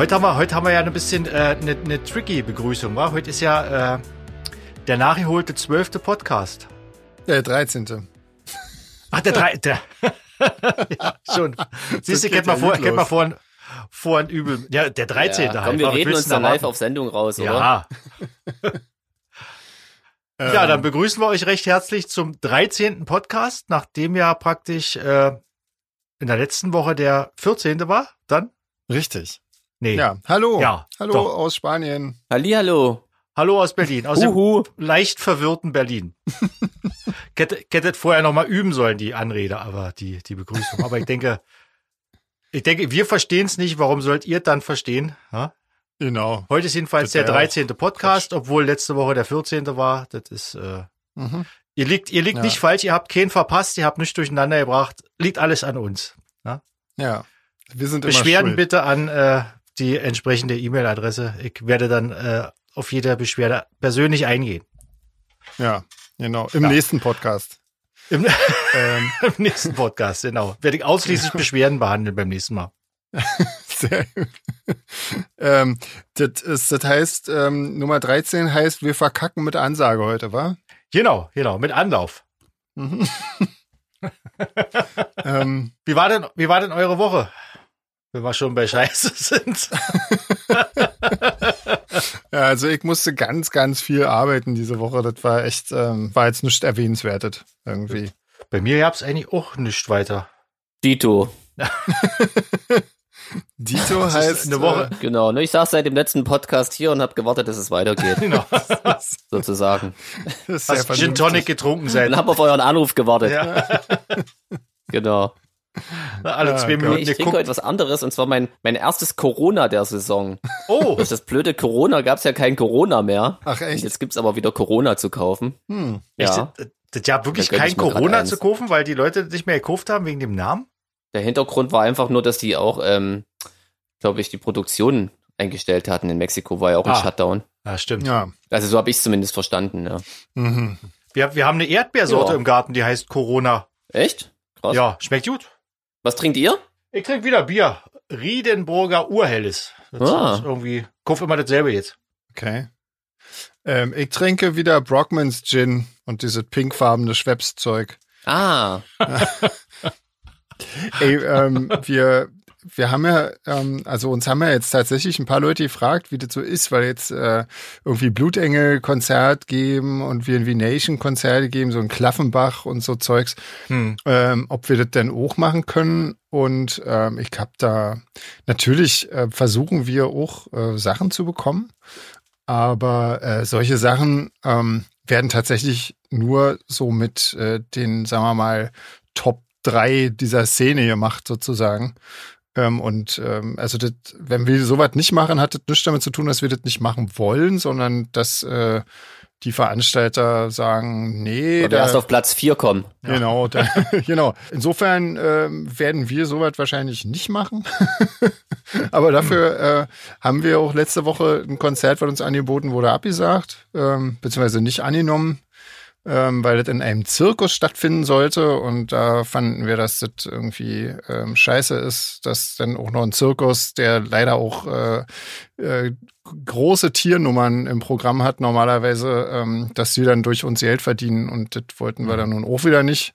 Heute haben wir, heute haben wir ja ein bisschen äh, eine, eine tricky Begrüßung, war? Heute ist ja äh, der nachgeholte zwölfte Podcast. Der 13. Ach, der drei, der. ja, schon. Siehst du, kennt man ja vor, kennt man vor, vor ein Übel. Ja, der 13. Ja, halt. komm, wir reden uns dann da live auf Sendung raus, oder? Ja. Ja, Ähm, dann begrüßen wir euch recht herzlich zum 13. Podcast, nachdem ja praktisch äh, in der letzten Woche der 14. war. Dann? Richtig. Nee. Ja, hallo. Ja, hallo doch. aus Spanien. Hallihallo. Hallo aus Berlin, aus dem Uhu. leicht verwirrten Berlin. Hättet vorher noch mal üben sollen, die Anrede, aber die, die Begrüßung. Aber ich denke, ich denke, wir verstehen es nicht. Warum sollt ihr dann verstehen? Ja? Genau. Heute ist jedenfalls Das der wär auch 13. Podcast, obwohl letzte Woche der 14. war. Das ist, äh, Mhm. ihr liegt, ihr liegt Ja. nicht falsch, ihr habt keinen verpasst, ihr habt nichts durcheinander gebracht. Liegt alles an uns. Ja. Wir sind Beschwerden bitte an äh, die entsprechende E-Mail-Adresse. Ich werde dann äh, auf jede Beschwerde persönlich eingehen. Ja, genau. Im Ja. nächsten Podcast. Im, ähm, Im nächsten Podcast, genau. Werde ich ausschließlich Beschwerden behandeln beim nächsten Mal. sehr gut. ähm, das, ist, das heißt, ähm, Nummer 13 heißt, wir verkacken mit Ansage heute, wa? Genau, genau, mit Anlauf. Mhm. ähm, Wie war denn, wie war denn eure Woche? Wenn wir schon bei Scheiße sind. ja, also ich musste ganz, ganz viel arbeiten diese Woche. Das war echt, ähm, war jetzt nicht erwähnenswertet irgendwie. Bei mir gab's eigentlich auch nichts weiter. Dito. Dito ist heißt eine Woche. Genau. Ne, ich saß seit dem letzten Podcast hier und habe gewartet, dass es weitergeht, Genau. sozusagen. Äh, das ist Hast Gin. Tonic getrunken seit Und habe auf euren Anruf gewartet. ja, Genau. Alle Ja, zwei Gott. Minuten Ich trinke heute was anderes und zwar mein, mein erstes Corona der Saison. Oh, Durch das blöde Corona gab's ja kein Corona mehr. Ach echt? Jetzt gibt's aber wieder Corona zu kaufen. Hm. echt? Ja. Das, das ja wirklich Da kein Corona zu kaufen, weil die Leute nicht mehr gekauft haben wegen dem Namen? Der Hintergrund war einfach nur, dass die auch, ähm, glaube ich, die Produktion eingestellt hatten. In Mexiko war ja auch ein Ah. Shutdown. Ja, stimmt. Ja. Also so habe ich zumindest verstanden, ja. Mhm. Wir, wir haben eine Erdbeersorte Ja. im Garten, die heißt Corona. Echt? Krass. Ja, schmeckt gut. Was trinkt ihr? Ich trinke wieder Bier. Riedenburger Urhelles. Das Ah. ist irgendwie, kauf immer dasselbe jetzt. Okay. Ähm, ich trinke wieder Brockmans Gin und dieses pinkfarbene Schweppes-Zeug. Ah, Ey, ähm, wir, wir haben ja, ähm, also uns haben ja jetzt tatsächlich ein paar Leute gefragt, wie das so ist, weil jetzt äh, irgendwie Blutengel-Konzert geben und wir irgendwie Nation-Konzerte geben, so ein Klaffenbach und so Zeugs, Hm. ähm, ob wir das denn auch machen können. Und ähm, ich habe da natürlich äh, versuchen wir auch äh, Sachen zu bekommen, aber äh, solche Sachen ähm, werden tatsächlich nur so mit äh, den, sagen wir mal, Top drei dieser Szene gemacht sozusagen. Ähm, und ähm, also das, wenn wir sowas nicht machen, hat das nichts damit zu tun, dass wir das nicht machen wollen, sondern dass äh, die Veranstalter sagen, nee, weil wir da, erst auf Platz 4 kommen. Genau, da, genau. Insofern ähm, werden wir sowas wahrscheinlich nicht machen. Aber dafür äh, haben wir auch letzte Woche ein Konzert, was uns angeboten wurde, abgesagt, ähm, beziehungsweise nicht angenommen, ähm, weil das in einem Zirkus stattfinden sollte. Und da fanden wir, dass das irgendwie ähm, scheiße ist, dass dann auch noch ein Zirkus, der leider auch äh, äh, große Tiernummern im Programm hat, normalerweise, ähm, dass sie dann durch uns Geld verdienen. Und das wollten wir dann nun auch wieder nicht.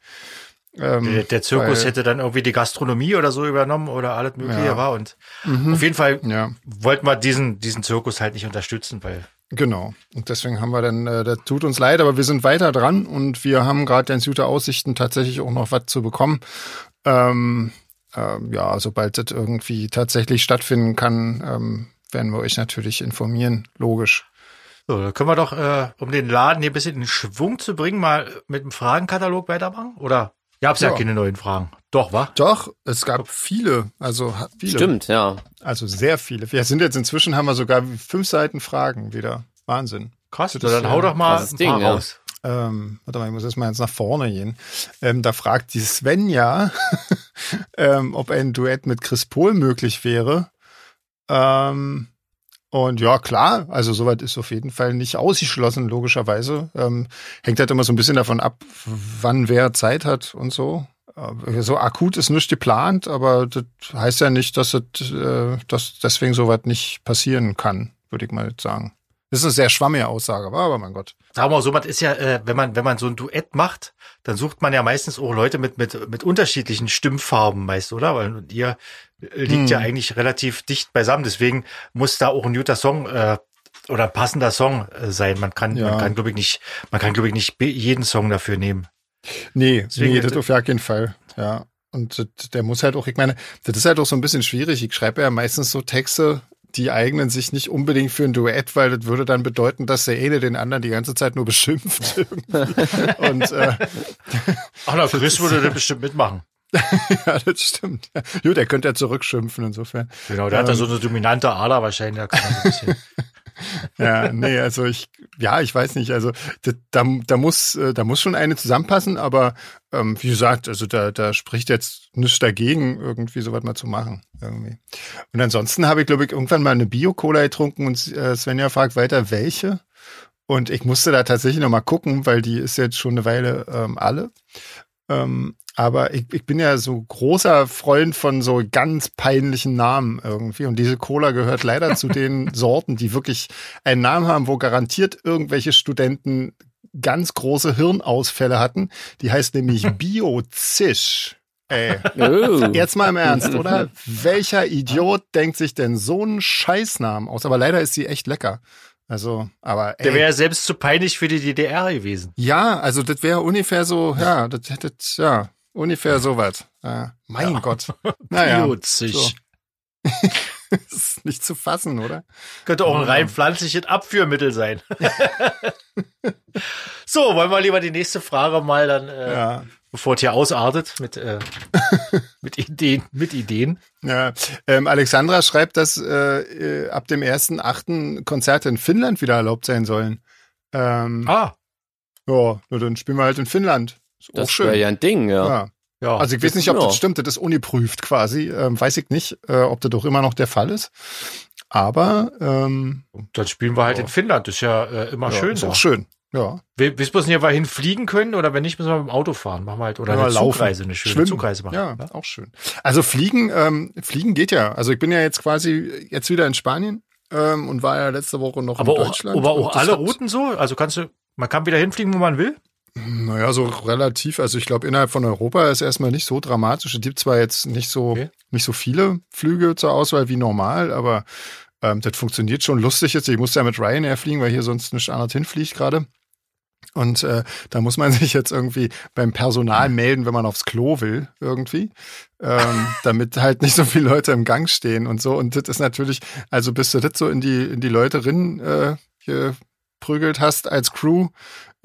Ähm, Der, der Zirkus weil- hätte dann irgendwie die Gastronomie oder so übernommen oder alles mögliche Ja. war. Und Mhm. auf jeden Fall Ja, wollten wir diesen, diesen Zirkus halt nicht unterstützen, weil genau. Und deswegen haben wir dann, äh, das tut uns leid, aber wir sind weiter dran und wir haben gerade ganz gute Aussichten, tatsächlich auch noch was zu bekommen. Ähm, ähm, ja, sobald das irgendwie tatsächlich stattfinden kann, ähm, werden wir euch natürlich informieren, logisch. so, da können wir doch, äh, um den Laden hier ein bisschen in Schwung zu bringen, mal mit dem Fragenkatalog weitermachen? Oder gab's ja, Ja. keine neuen Fragen? Doch, wa? Doch, es gab viele, also viele. Stimmt, ja. Also sehr viele. Wir sind jetzt inzwischen, haben wir sogar fünf Seiten Fragen wieder. Wahnsinn. Krass, Das dann ja hau doch mal ein Ding, paar ja. raus. Ähm, warte mal, ich muss erst mal jetzt nach vorne gehen. Ähm, da fragt die Svenja, ähm, ob ein Duett mit Chris Pohl möglich wäre. Ähm, und ja, klar, also soweit ist auf jeden Fall nicht ausgeschlossen, logischerweise. Ähm, hängt halt immer so ein bisschen davon ab, wann wer Zeit hat und so. äh, so akut ist nicht geplant, aber das heißt ja nicht, dass, es, äh, dass deswegen sowas nicht passieren kann, würde ich mal sagen. Das ist eine sehr schwammige Aussage, aber mein Gott. Sagen wir mal so, man ist ja, äh, wenn man, wenn man so ein Duett macht, dann sucht man ja meistens auch Leute mit, mit, mit unterschiedlichen Stimmfarben meist, oder? Weil ihr liegt hm. ja eigentlich relativ dicht beisammen. Deswegen muss da auch ein guter Song äh, oder ein passender Song äh, sein. Man kann, ja. man kann, glaube ich, nicht, man kann, glaube ich, nicht jeden Song dafür nehmen. Nee, Deswegen, nee, das auf keinen Fall. Ja. Und der muss halt auch, ich meine, das ist halt auch so ein bisschen schwierig. Ich schreibe ja meistens so Texte, die eignen sich nicht unbedingt für ein Duett, weil das würde dann bedeuten, dass der eine den anderen die ganze Zeit nur beschimpft. und äh, Ach, na, Chris würde das bestimmt mitmachen. ja, das stimmt. Gut, der könnte ja zurückschimpfen insofern. Genau, der ähm, hat ja so eine dominante Ader wahrscheinlich. Da kann man so ein bisschen ja, nee, also ich, ja, ich weiß nicht, also da, da muss, äh, da muss schon eine zusammenpassen, aber ähm, wie gesagt, also da, da spricht jetzt nichts dagegen, irgendwie sowas mal zu machen. Irgendwie. Und ansonsten habe ich, glaube ich, irgendwann mal eine Bio-Cola getrunken und äh, Svenja fragt weiter, welche? Und ich musste da tatsächlich noch mal gucken, weil die ist jetzt schon eine Weile ähm, alle. Ähm, aber ich, ich bin ja so großer Freund von so ganz peinlichen Namen irgendwie. Und diese Cola gehört leider zu den Sorten, die wirklich einen Namen haben, wo garantiert irgendwelche Studenten ganz große Hirnausfälle hatten. Die heißt nämlich Biozisch. Ey, oh. jetzt mal im Ernst, oder? Welcher Idiot denkt sich denn so einen Scheißnamen aus? Aber leider ist sie echt lecker. Also, aber ey. Der wäre ja selbst zu peinlich für die DDR gewesen. Ja, also das wäre ungefähr so, ja, das, das ja, ungefähr sowas. Ja, mein ja. Gott. Naja. So. das ist nicht zu fassen, oder? Könnte auch ein rein pflanzliches Abführmittel sein. so, wollen wir lieber die nächste Frage mal dann äh, ja bevor es hier ausartet mit, äh, mit Ideen, mit Ideen. Ja, ähm, Alexandra schreibt, dass äh, äh ab dem 1.8. Konzerte in Finnland wieder erlaubt sein sollen. Ähm, ah. Ja, nur dann spielen wir halt in Finnland. Ist das wäre ja ein Ding, ja. ja. ja. Also ich weiß nicht, ob das stimmt, das ist uniprüft quasi. Ähm, weiß ich nicht, äh, ob das doch immer noch der Fall ist. Aber ähm, dann spielen wir halt ja. in Finnland. Das ist ja äh, immer schön. Ist auch schön. Ja. Bis wir hier mal hinfliegen können oder wenn nicht, müssen wir mit dem Auto fahren. Machen wir halt oder ja, eine laufen. Zugreise, eine schöne Schwimmen. Zugreise machen. Ja, ja, auch schön. Also fliegen, ähm, fliegen geht ja. Also ich bin ja jetzt quasi jetzt wieder in Spanien ähm, und war ja letzte Woche noch aber in Deutschland. aber auch alle Routen so? Also kannst du, man kann wieder hinfliegen, wo man will? Naja, so relativ. Also ich glaube, innerhalb von Europa ist erstmal nicht so dramatisch. Es gibt zwar jetzt nicht so, okay. nicht so viele Flüge zur Auswahl wie normal, aber ähm, das funktioniert schon lustig jetzt. Ich muss ja mit Ryanair fliegen, weil hier sonst nicht anders hinfliegt gerade. Und äh, da muss man sich jetzt irgendwie beim Personal melden, wenn man aufs Klo will, irgendwie. Ähm, damit halt nicht so viele Leute im Gang stehen und so. Und das ist natürlich, also bis du das so in die, in die Leute rin äh, geprügelt hast als Crew,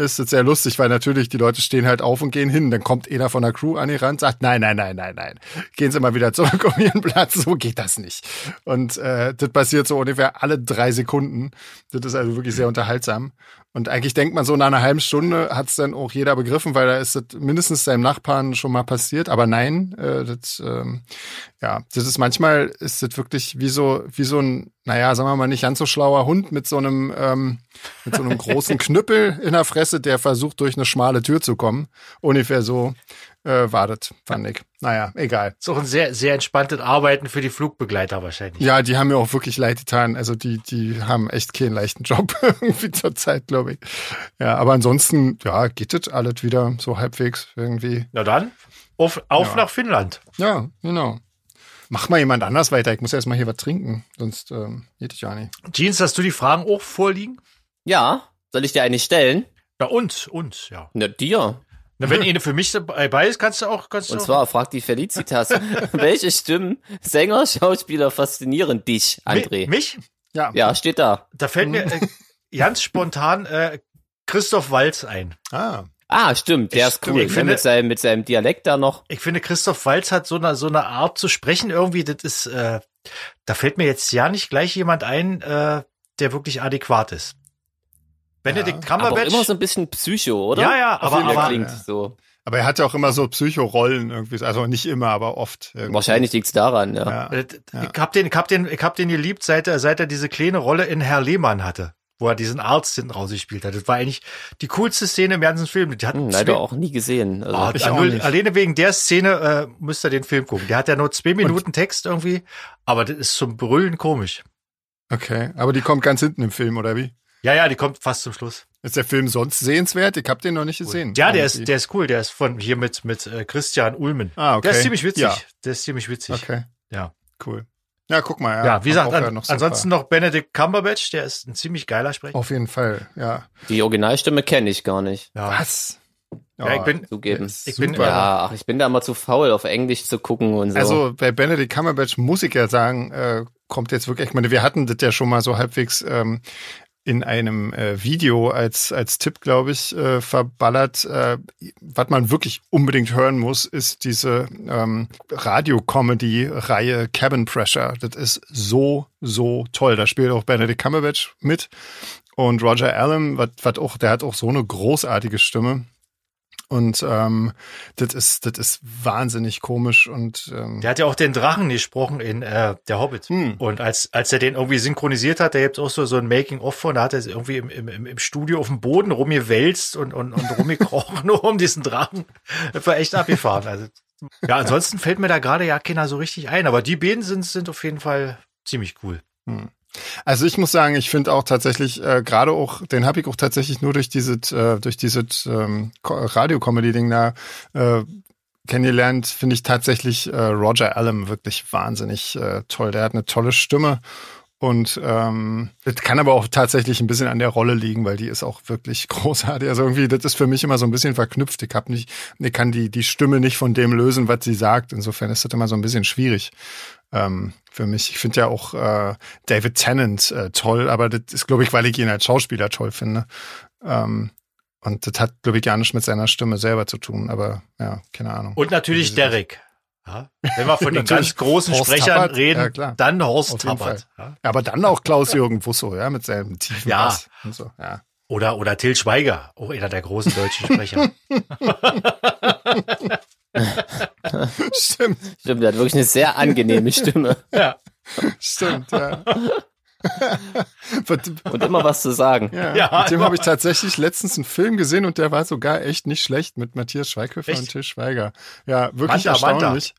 ist es sehr lustig, weil natürlich die Leute stehen halt auf und gehen hin. Dann kommt einer von der Crew an die Rand, sagt, nein, nein, nein, nein, nein. Gehen Sie mal wieder zurück um Ihren Platz. So geht das nicht. Und äh, das passiert so ungefähr alle drei Sekunden. Das ist also wirklich sehr unterhaltsam. Und eigentlich denkt man so, nach einer halben Stunde hat es dann auch jeder begriffen, weil da ist das mindestens seinem Nachbarn schon mal passiert. Aber nein, äh, das, ähm, ja, das ist manchmal ist das wirklich wie so, wie so ein, naja, sagen wir mal nicht ganz so schlauer Hund mit so einem, ähm, mit so einem großen Knüppel in der Fresse, der versucht, durch eine schmale Tür zu kommen. Ungefähr so äh, wartet, fand ich. Naja, egal. Ist auch ein sehr, sehr entspanntes Arbeiten für die Flugbegleiter wahrscheinlich. Ja, die haben mir auch wirklich leid getan. Also die, die haben echt keinen leichten Job irgendwie zur Zeit, glaube ich. Ja, aber ansonsten, ja, geht das alles wieder so halbwegs irgendwie. Na dann, auf, auf ja. nach Finnland. Ja, genau. Mach mal jemand anders weiter. Ich muss erst mal hier was trinken, sonst ähm, geht ich ja nicht. Jeans, hast du die Fragen auch vorliegen? Ja. Soll ich dir eine stellen? Ja, uns, uns, ja. Na, dir. Na, wenn eine für mich dabei ist, kannst du auch. Kannst du Und zwar fragt die Felicitas, welche Stimmen, Sänger, Schauspieler faszinieren dich, André? Mich? Ja. Ja, steht da. Da fällt mir äh, ganz spontan äh, Christoph Walz ein. Ah. Ah, stimmt, der ich, ist cool. Ich finde, mit, seinem, mit seinem Dialekt da noch. Ich finde, Christoph Walz hat so eine, so eine Art zu sprechen irgendwie, das ist, äh, da fällt mir jetzt ja nicht gleich jemand ein, äh, der wirklich adäquat ist. Benedikt ja. Cumberbatch. Aber immer so ein bisschen Psycho, oder? Ja, ja, aber, aber klingt ja. so. Aber er hat ja auch immer so Psycho-Rollen irgendwie, also nicht immer, aber oft. Irgendwie. Wahrscheinlich liegt's daran, ja. ja. Ich hab den, ich hab den, ich hab den geliebt, seit er, seit er diese kleine Rolle in Herr Lehmann hatte. wo er diesen Arzt hinten rausgespielt hat. Das war eigentlich die coolste Szene im ganzen Film. Die hat Hm, zwei- leider auch nie gesehen. Also, Ah, Ich auch nur, nicht. alleine wegen der Szene äh, müsst ihr den Film gucken. Der hat ja nur zwei Minuten Text irgendwie, aber das ist zum Brüllen komisch. Okay, aber die kommt ganz hinten im Film, oder wie? Ja, ja, die kommt fast zum Schluss. Ist der Film sonst sehenswert? Ich habe den noch nicht gesehen. Ja, der ist, der ist cool. Der ist von hier mit mit äh, Christian Ulmen. Ah, okay. Der ist ziemlich witzig. Ja. Der ist ziemlich witzig. Okay, Ja. cool. Ja, guck mal. Ja, Ja, wie gesagt, ja an, noch so ansonsten noch Benedict Cumberbatch. Der ist ein ziemlich geiler Sprecher. Auf jeden Fall, ja. die Originalstimme kenne ich gar nicht. Ja. Was? Ja, ich bin, Zugeben. Ich bin-. Ja, ach, ich bin da immer zu faul, auf Englisch zu gucken und so. Also bei Benedict Cumberbatch muss ich ja sagen, äh, kommt jetzt wirklich, ich meine, wir hatten das ja schon mal so halbwegs ähm, in einem äh, Video als, als Tipp, glaube ich, äh, verballert. Äh, was man wirklich unbedingt hören muss, ist diese ähm, Radio-Comedy-Reihe Cabin Pressure. Das ist so, so toll. Da spielt auch Benedict Cumberbatch mit. Und Roger Allen, was auch, der hat auch so eine großartige Stimme. Und ähm, das ist, das ist wahnsinnig komisch und ähm, der hat ja auch den Drachen gesprochen in äh, Der Hobbit. Hm. Und als, als er den irgendwie synchronisiert hat, da gibt's auch so, so ein Making-of von, da hat er irgendwie im, im, im Studio auf dem Boden rumgewälzt und, und, und rumgekrochen, nur um diesen Drachen. Das war echt abgefahren. Also, ja, ansonsten fällt mir da gerade ja keiner so richtig ein, aber die beiden sind, sind auf jeden Fall ziemlich cool. Also ich muss sagen, ich finde auch tatsächlich, äh, gerade auch, den habe ich auch tatsächlich nur durch dieses, äh, durch dieses ähm, Radio-Comedy-Ding da äh, kennengelernt, finde ich tatsächlich äh, Roger Allen wirklich wahnsinnig äh, toll. Der hat eine tolle Stimme und ähm, das kann aber auch tatsächlich ein bisschen an der Rolle liegen, weil die ist auch wirklich großartig. Also irgendwie, das ist für mich immer so ein bisschen verknüpft. Ich hab nicht, ich kann die die Stimme nicht von dem lösen, was sie sagt. Insofern ist das immer so ein bisschen schwierig ähm, für mich. Ich finde ja auch äh, David Tennant äh, toll, aber das ist, glaube ich, weil ich ihn als Schauspieler toll finde. Ähm, und das hat, glaube ich, gar nicht mit seiner Stimme selber zu tun, aber ja, keine Ahnung. Und natürlich Derek. Ja, wenn wir von den ganz großen Horst Sprechern Tappert, reden, ja, dann Horst Tappert. Ja. Ja, aber dann auch Klaus-Jürgen Wusso, ja, mit seinem tiefen Ja. Bass und so, ja. Oder, oder Till Schweiger, auch einer der großen deutschen Sprecher. Stimmt, Stimmt, der hat wirklich eine sehr angenehme Stimme ja. stimmt, ja. Und immer was zu sagen. ja, Ja, mit dem habe ich tatsächlich letztens einen Film gesehen und der war sogar echt nicht schlecht mit Matthias Schweighöfer Echt? und Till Schweiger. Ja, wirklich Manta, Manta. erstaunlich.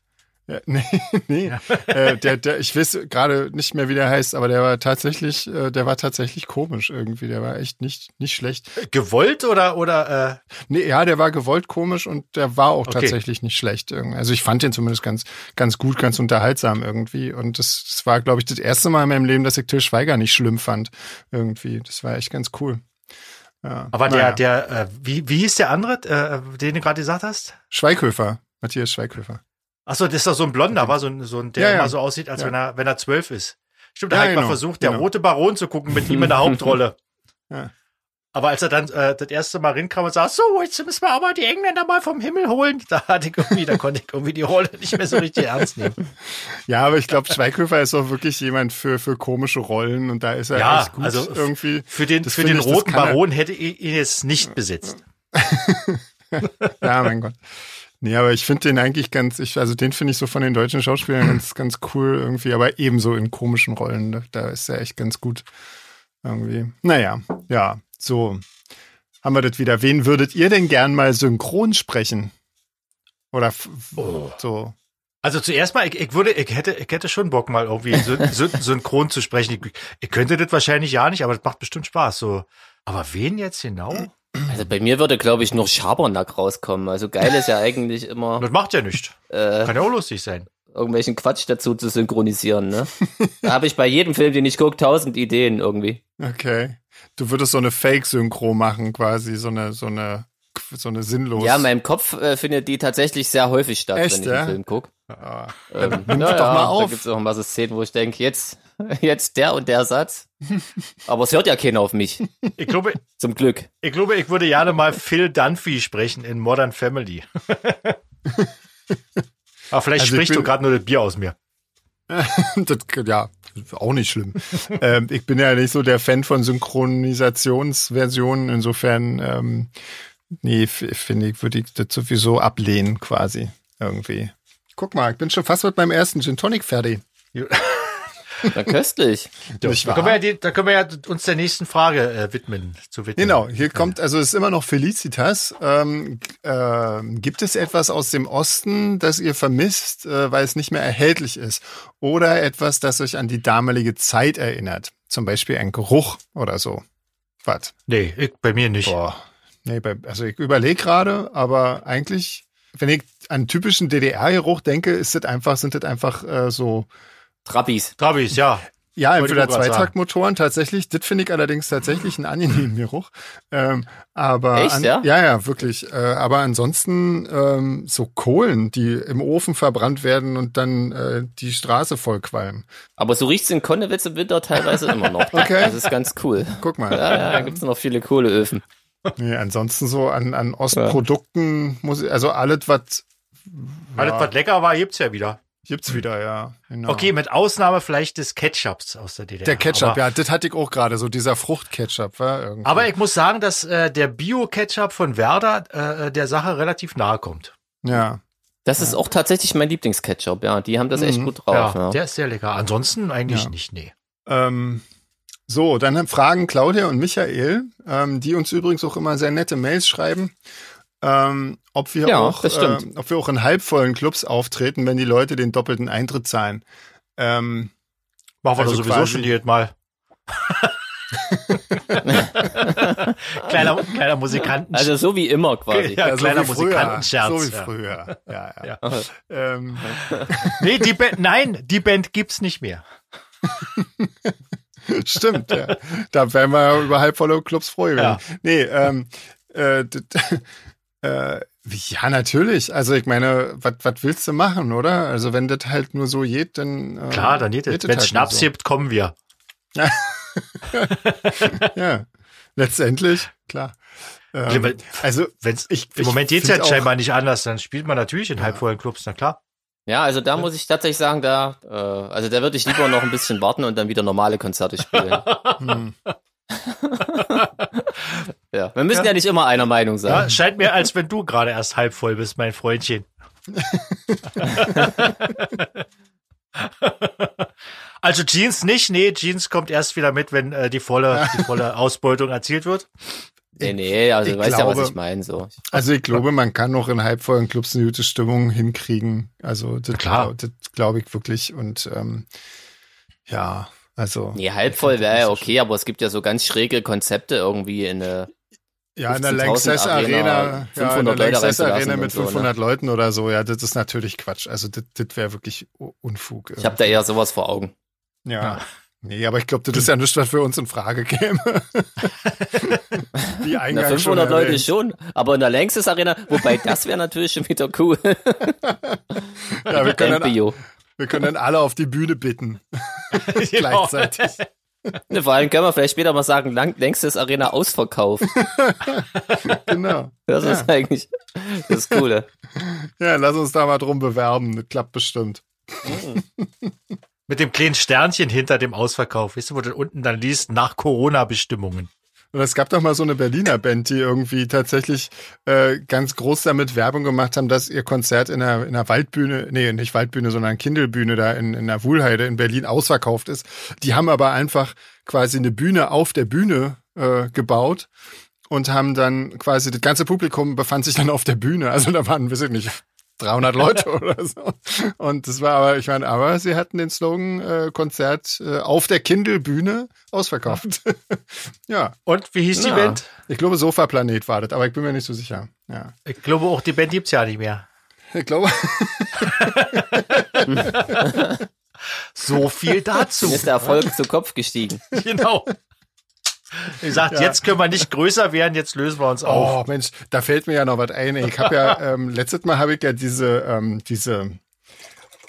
Ja, nee, nee. Äh, der, der, ich weiß gerade nicht mehr, wie der heißt, aber der war tatsächlich, äh, der war tatsächlich komisch irgendwie. Der war echt nicht, nicht schlecht. Gewollt oder, oder, äh, Nee, ja, der war gewollt komisch und der war auch Okay. tatsächlich nicht schlecht. irgendwie. Also ich fand den zumindest ganz, ganz gut, ganz unterhaltsam irgendwie. Und das, das war, glaube ich, das erste Mal in meinem Leben, dass ich Till Schweiger nicht schlimm fand. Irgendwie. Das war echt ganz cool. Ja, aber naja. der, der, äh, wie, wie hieß der andere, äh, den du gerade gesagt hast? Schweighöfer, Matthias Schweighöfer. Achso, das ist doch so ein Blonder, war so ein, so ein der Ja, immer so aussieht, als wenn er, wenn er zwölf ist. Stimmt, da Ja, habe ich mal genau, versucht, der genau. rote Baron zu gucken mit ihm in der Hauptrolle. Ja. Aber als er dann äh, das erste Mal rinkam und sagt, so, jetzt müssen wir aber die Engländer mal vom Himmel holen, da hatte ich irgendwie, da konnte ich irgendwie die Rolle nicht mehr so richtig ernst nehmen. Ja, aber ich glaube, Schweighöfer ist auch wirklich jemand für, für komische Rollen und da ist er Ja, gut also irgendwie. Für den, Das für den ich, roten Baron hätte ich ihn jetzt nicht besetzt. Ja, mein Gott. Nee, aber ich finde den eigentlich ganz, ich, also den finde ich so von den deutschen Schauspielern ganz, ganz cool irgendwie, aber ebenso in komischen Rollen. Da, da ist er echt ganz gut irgendwie. Naja, ja, so haben wir das wieder. Wen würdet ihr denn gern mal synchron sprechen? Oder Oh. so. Also zuerst mal, ich, ich würde, ich hätte, ich hätte schon Bock mal irgendwie syn syn synchron zu sprechen. Ich, ich könnte das wahrscheinlich ja nicht, aber das macht bestimmt Spaß. So, aber wen jetzt genau? Also bei mir würde, glaube ich, nur Schabernack rauskommen. Also geil ist ja eigentlich immer Das macht ja nichts. äh, Kann ja auch lustig sein. irgendwelchen Quatsch dazu zu synchronisieren. Ne? Da habe ich bei jedem Film, den ich gucke, tausend Ideen irgendwie. Okay. Du würdest so eine Fake-Synchro machen, quasi, so eine, so eine, so eine sinnlos. Ja, in meinem Kopf äh, findet die tatsächlich sehr häufig statt, Echt, wenn ich ja? einen Film gucke. Ah. Ähm, nimm ja, doch mal auf. Da gibt es auch mal so Szenen, wo ich denke, jetzt, jetzt der und der Satz. Aber es hört ja keiner auf mich, Ich glaube, zum Glück. ich glaube, ich würde gerne mal Phil Dunphy sprechen in Modern Family. aber vielleicht Also ich sprichst du gerade nur das Bier aus mir. das, ja, auch nicht schlimm. ähm, ich bin ja nicht so der Fan von Synchronisationsversionen. Insofern, ähm, nee, finde ich, würde ich das sowieso ablehnen, quasi. Irgendwie. Guck mal, ich bin schon fast mit meinem ersten Gin Tonic fertig. Na, köstlich. Da können, wir ja die, da können wir ja uns der nächsten Frage äh, widmen, zu widmen. Genau, hier kommt, also es ist immer noch Felicitas. Ähm, ähm, gibt es etwas aus dem Osten, das ihr vermisst, äh, weil es nicht mehr erhältlich ist? Oder etwas, das euch an die damalige Zeit erinnert? Zum Beispiel ein Geruch oder so. Was? Nee, ich, bei mir nicht. Boah. Nee, bei, also ich überlege gerade, aber eigentlich, wenn ich an typischen DDR-Geruch denke, ist das einfach, sind das einfach äh, so Trappis. Travis, ja. Ja, entweder. Zweitaktmotoren tatsächlich. Das finde ich allerdings tatsächlich einen angenehmen Geruch. Ähm, aber Echt, an, ja? ja, ja, wirklich. Äh, aber ansonsten ähm, so Kohlen, die im Ofen verbrannt werden und dann äh, die Straße vollqualmen. Aber so riecht's in Konnewitz im Winter teilweise immer noch. Okay. Das ist ganz cool. Guck mal. Ja, ja, da gibt's noch viele Kohleöfen. Nee, ansonsten so an, an Ostprodukten muss ich, also alles, was Alles, was lecker war, gibt's ja wieder. Gibt's wieder, ja. Genau. Okay, mit Ausnahme vielleicht des Ketchups aus der DDR. Der Ketchup, aber, ja, das hatte ich auch gerade, so dieser Fruchtketchup, war irgendwie. Aber ich muss sagen, dass äh, der Bio-Ketchup von Werder äh, der Sache relativ nahe kommt. ja. Das ist auch tatsächlich mein Lieblingsketchup, ja. Die haben das echt Mhm. gut drauf. ja, Ja, der ist sehr lecker. Ansonsten eigentlich Ja. nicht, nee. Ähm, so, dann fragen Claudia und Michael, ähm, die uns übrigens auch immer sehr nette Mails schreiben, ähm, ob wir Ja, auch, das ähm, ob wir auch in halbvollen Clubs auftreten, wenn die Leute den doppelten Eintritt zahlen. Ähm, Machen wir Also doch sowieso quasi- schon jedes Mal. kleiner, kleiner Musikanten. Also so wie immer quasi. Ja, kleiner so. Musikantenschmerz, So wie ja. früher. Ja, ja. Ja. Ähm, nee, die Band, nein, die Band gibt's nicht mehr. Stimmt, ja. Da wären wir über halbvolle Clubs froh gewesen. Ja. Nee, ähm, äh, äh, ja, natürlich. Also ich meine, was willst du machen, oder? Also wenn das halt nur so geht, dann äh, Klar, dann geht es. das Wenn es halt Schnaps nur so. gibt, kommen wir. Ja, letztendlich, klar. Ähm, also Wenn's, ich, Im Moment geht's ja scheinbar nicht anders. Dann spielt man natürlich in halbvollen Clubs, na klar. Ja, also da muss ich tatsächlich sagen, da, äh, also da würde ich lieber noch ein bisschen warten und dann wieder normale Konzerte spielen. Hm. ja, wir müssen ja, nicht immer einer Meinung Ja, sein. scheint mir, als wenn du gerade erst halb voll bist, mein Freundchen. also Jeans nicht, nee, Jeans kommt erst wieder mit, wenn äh, die volle, die volle Ausbeutung erzielt wird. Nee, nee, also Ich du weißt ja, glaube- was ich meine, so. Also ich glaube, man kann noch in halbvollen Clubs eine gute Stimmung hinkriegen. Also das, Klar. glaub- das glaube ich wirklich. Und ähm, ja, also Nee, halb voll wäre ja okay, aber es gibt ja so ganz schräge Konzepte irgendwie in äh, Ja, in der 15.000 Lanxess Arena, Arena, ja, in 500 der Lanxess Arena mit so, ne? 500 Leuten oder so, ja, das ist natürlich Quatsch. Also das, das wäre wirklich Unfug. ich habe da eher sowas vor Augen. ja. Ja. Nee, aber ich glaube, das ist ja nichts, was für uns in Frage käme. Wie Na, eingangs 500 schon Leute schon, aber in der Lanxess Arena, wobei das wäre natürlich schon wieder cool. Ja, wir, können dann. Wir können dann alle auf die Bühne bitten. Gleichzeitig. Ne, vor allem können wir vielleicht später mal sagen, Lang Lanxess Arena ausverkauft. Genau. Das Ja. ist eigentlich das Coole. Ja, lass uns da mal drum bewerben. Das klappt bestimmt. Mit dem kleinen Sternchen hinter dem Ausverkauf. Weißt du, wo du unten dann liest, nach Corona-Bestimmungen. Und es gab doch mal so eine Berliner Band, die irgendwie tatsächlich äh, ganz groß damit Werbung gemacht haben, dass ihr Konzert in der, in der Waldbühne, nee, nicht Waldbühne, sondern Kindelbühne da in, in der Wuhlheide in Berlin ausverkauft ist. Die haben aber einfach quasi eine Bühne auf der Bühne äh, gebaut und haben dann quasi, das ganze Publikum befand sich dann auf der Bühne. Also da waren, weiß ich nicht, 300 Leute oder so. Und das war aber, ich meine, aber sie hatten den Slogan äh, Konzert äh, auf der Kindelbühne ausverkauft. ja. Und wie hieß die Ja. Band? Ich glaube, Sofa-Planet war das, aber ich bin mir nicht so sicher. Ja. Ich glaube auch, die Band gibt's ja nicht mehr. Ich glaube, So viel dazu. Mir ist der Erfolg zu Kopf gestiegen. genau. Wie gesagt, Ja. jetzt können wir nicht größer werden, jetzt lösen wir uns auf. oh Mensch, da fällt mir ja noch was ein. Ich habe ja, ähm, letztes Mal habe ich ja diese, ähm, diese,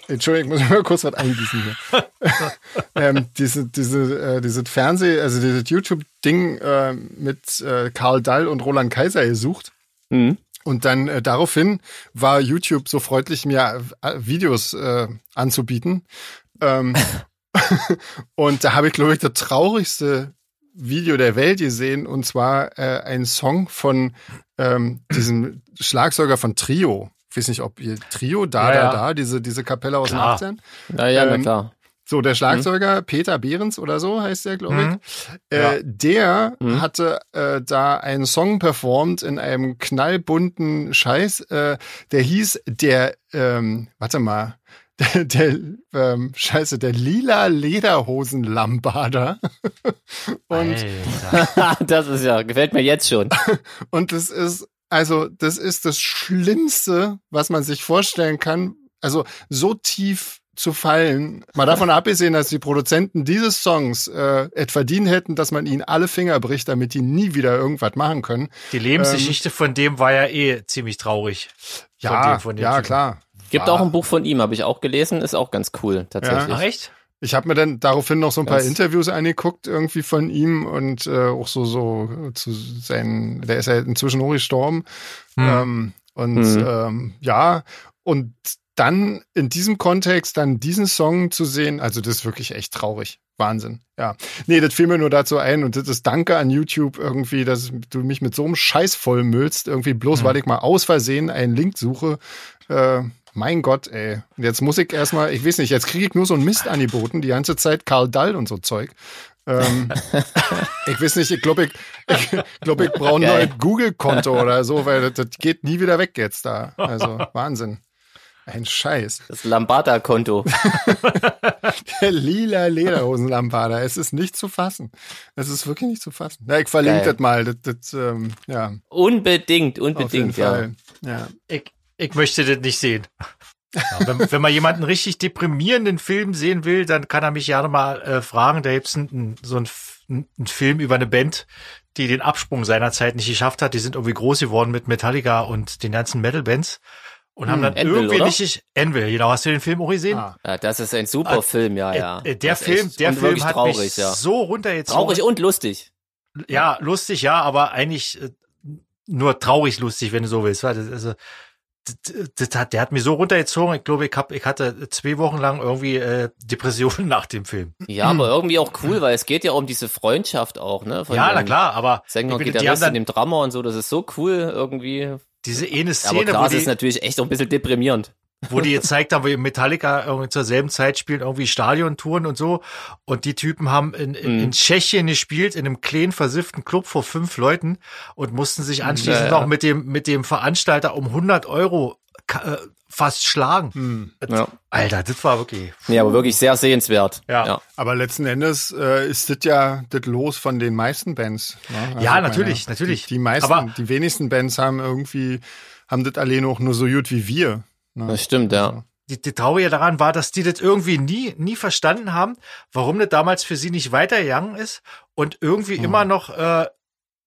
Entschuldigung, ich muss mal kurz was eingießen hier. ähm, diese, diese, äh, dieses Fernseh, also dieses YouTube-Ding äh, mit äh, Karl Dall und Roland Kaiser gesucht. Mhm. Und dann äh, daraufhin war YouTube so freundlich, mir äh, Videos äh, anzubieten. Ähm, und da habe ich, glaube ich, das traurigste Video der Welt gesehen. Und zwar äh, ein Song von ähm, diesem Schlagzeuger von Trio. Ich weiß nicht, ob ihr Trio, da, Ja, da, ja. da, diese, diese Kapelle aus Klar. den 18 Ja, ja, na Ähm, klar. So, der Schlagzeuger Peter Behrens oder so heißt der, glaube ich. Mhm. Äh, Ja. Der Mhm. hatte äh, da einen Song performt in einem knallbunten Scheiß. Äh, der hieß der, ähm, warte mal, der, der ähm, Scheiße, der lila Lederhosen-Lambader. Und das ist ja, gefällt mir jetzt schon. Und das ist, also, das ist das Schlimmste, was man sich vorstellen kann. Also, so tief zu fallen. Mal davon abgesehen, dass die Produzenten dieses Songs äh, es verdient hätten, dass man ihnen alle Finger bricht, damit die nie wieder irgendwas machen können. Die Lebensgeschichte von dem war ja eh ziemlich traurig. Von Ja, dem- von dem ja, klar. Gibt War- auch ein Buch von ihm, habe ich auch gelesen, ist auch ganz cool, tatsächlich. Ach echt? Ich habe mir dann daraufhin noch so ein paar Ganz- Interviews angeguckt, irgendwie von ihm und äh, auch so, so zu seinen, der ist ja inzwischen auch gestorben. Hm. Ähm, und Mhm. ähm, ja, und dann in diesem Kontext dann diesen Song zu sehen, also das ist wirklich echt traurig. Wahnsinn. Ja. Nee, das fiel mir nur dazu ein und das ist Danke an YouTube irgendwie, dass du mich mit so einem Scheiß vollmüllst, irgendwie bloß, Mhm. weil ich mal aus Versehen einen Link suche. Äh, mein Gott, ey. Jetzt muss ich erstmal, ich weiß nicht, jetzt kriege ich nur so einen Mist angeboten, die ganze Zeit Karl Dall und so Zeug. Ähm, ich weiß nicht, ich glaube, ich, ich, glaub, ich brauche ein neues Google-Konto oder so, weil das, das geht nie wieder weg jetzt da. Also Wahnsinn. Ein Scheiß. Das Lambada-Konto. Der lila Lederhosenlampada. Es ist nicht zu fassen. Es ist wirklich nicht zu fassen. Ja, ich verlinke Geil. das mal. Das, das, ähm, ja, Unbedingt, auf jeden unbedingt, ja. Fall. Ja. Ich, ich möchte das nicht sehen. Ja, wenn, wenn man jemanden richtig deprimierenden Film sehen will, dann kann er mich gerne mal äh, fragen. Da gibt's einen, so einen, einen Film über eine Band, die den Absprung seinerzeit nicht geschafft hat. Die sind irgendwie groß geworden mit Metallica und den ganzen Metal-Bands und haben Hm, dann Anvil, irgendwie oder? nicht... Anvil, genau. Hast du den Film auch gesehen? Ah. Ja, das ist ein super Ah, Film, ja, ja. Äh, äh, der Film, der Film hat traurig, mich ja. so runtergezogen. Traurig und lustig. Ja, lustig, ja, aber eigentlich äh, nur traurig lustig, wenn du so willst. Also, hat, der hat mich so runtergezogen. Ich glaube, ich hab, ich hatte zwei Wochen lang irgendwie äh, Depressionen nach dem Film. Ja, aber irgendwie auch cool, weil es geht ja um diese Freundschaft auch, ne? Von ja, na klar, aber Sänger, die haben Gitarrist und dann dem Drummer und so, das ist so cool irgendwie. diese eine Aber Szene, klar, wo, es ist die, natürlich echt auch ein bisschen deprimierend. Wo die gezeigt haben, wie Metallica irgendwie zur selben Zeit spielen, irgendwie Stadiontouren und so. Und die Typen haben in, in, Mhm. in Tschechien gespielt, in einem kleinen, versifften Club vor fünf Leuten und mussten sich anschließend Ja, ja. noch mit dem, mit dem Veranstalter um 100 Euro äh, fast schlagen. Hm. Ja. Alter, das war wirklich. Nee, aber wirklich sehr sehenswert. Ja. ja. Aber letzten Endes äh, ist das ja das Los von den meisten Bands. Ne? Also Ja, ich natürlich, natürlich. Die, die meisten, Aber- die wenigsten Bands haben irgendwie, haben das alleine auch nur so gut wie wir. Ne? Das stimmt, ja. Die, die Traurige daran war, dass die das irgendwie nie, nie verstanden haben, warum das damals für sie nicht weitergegangen ist und irgendwie Hm. immer noch äh,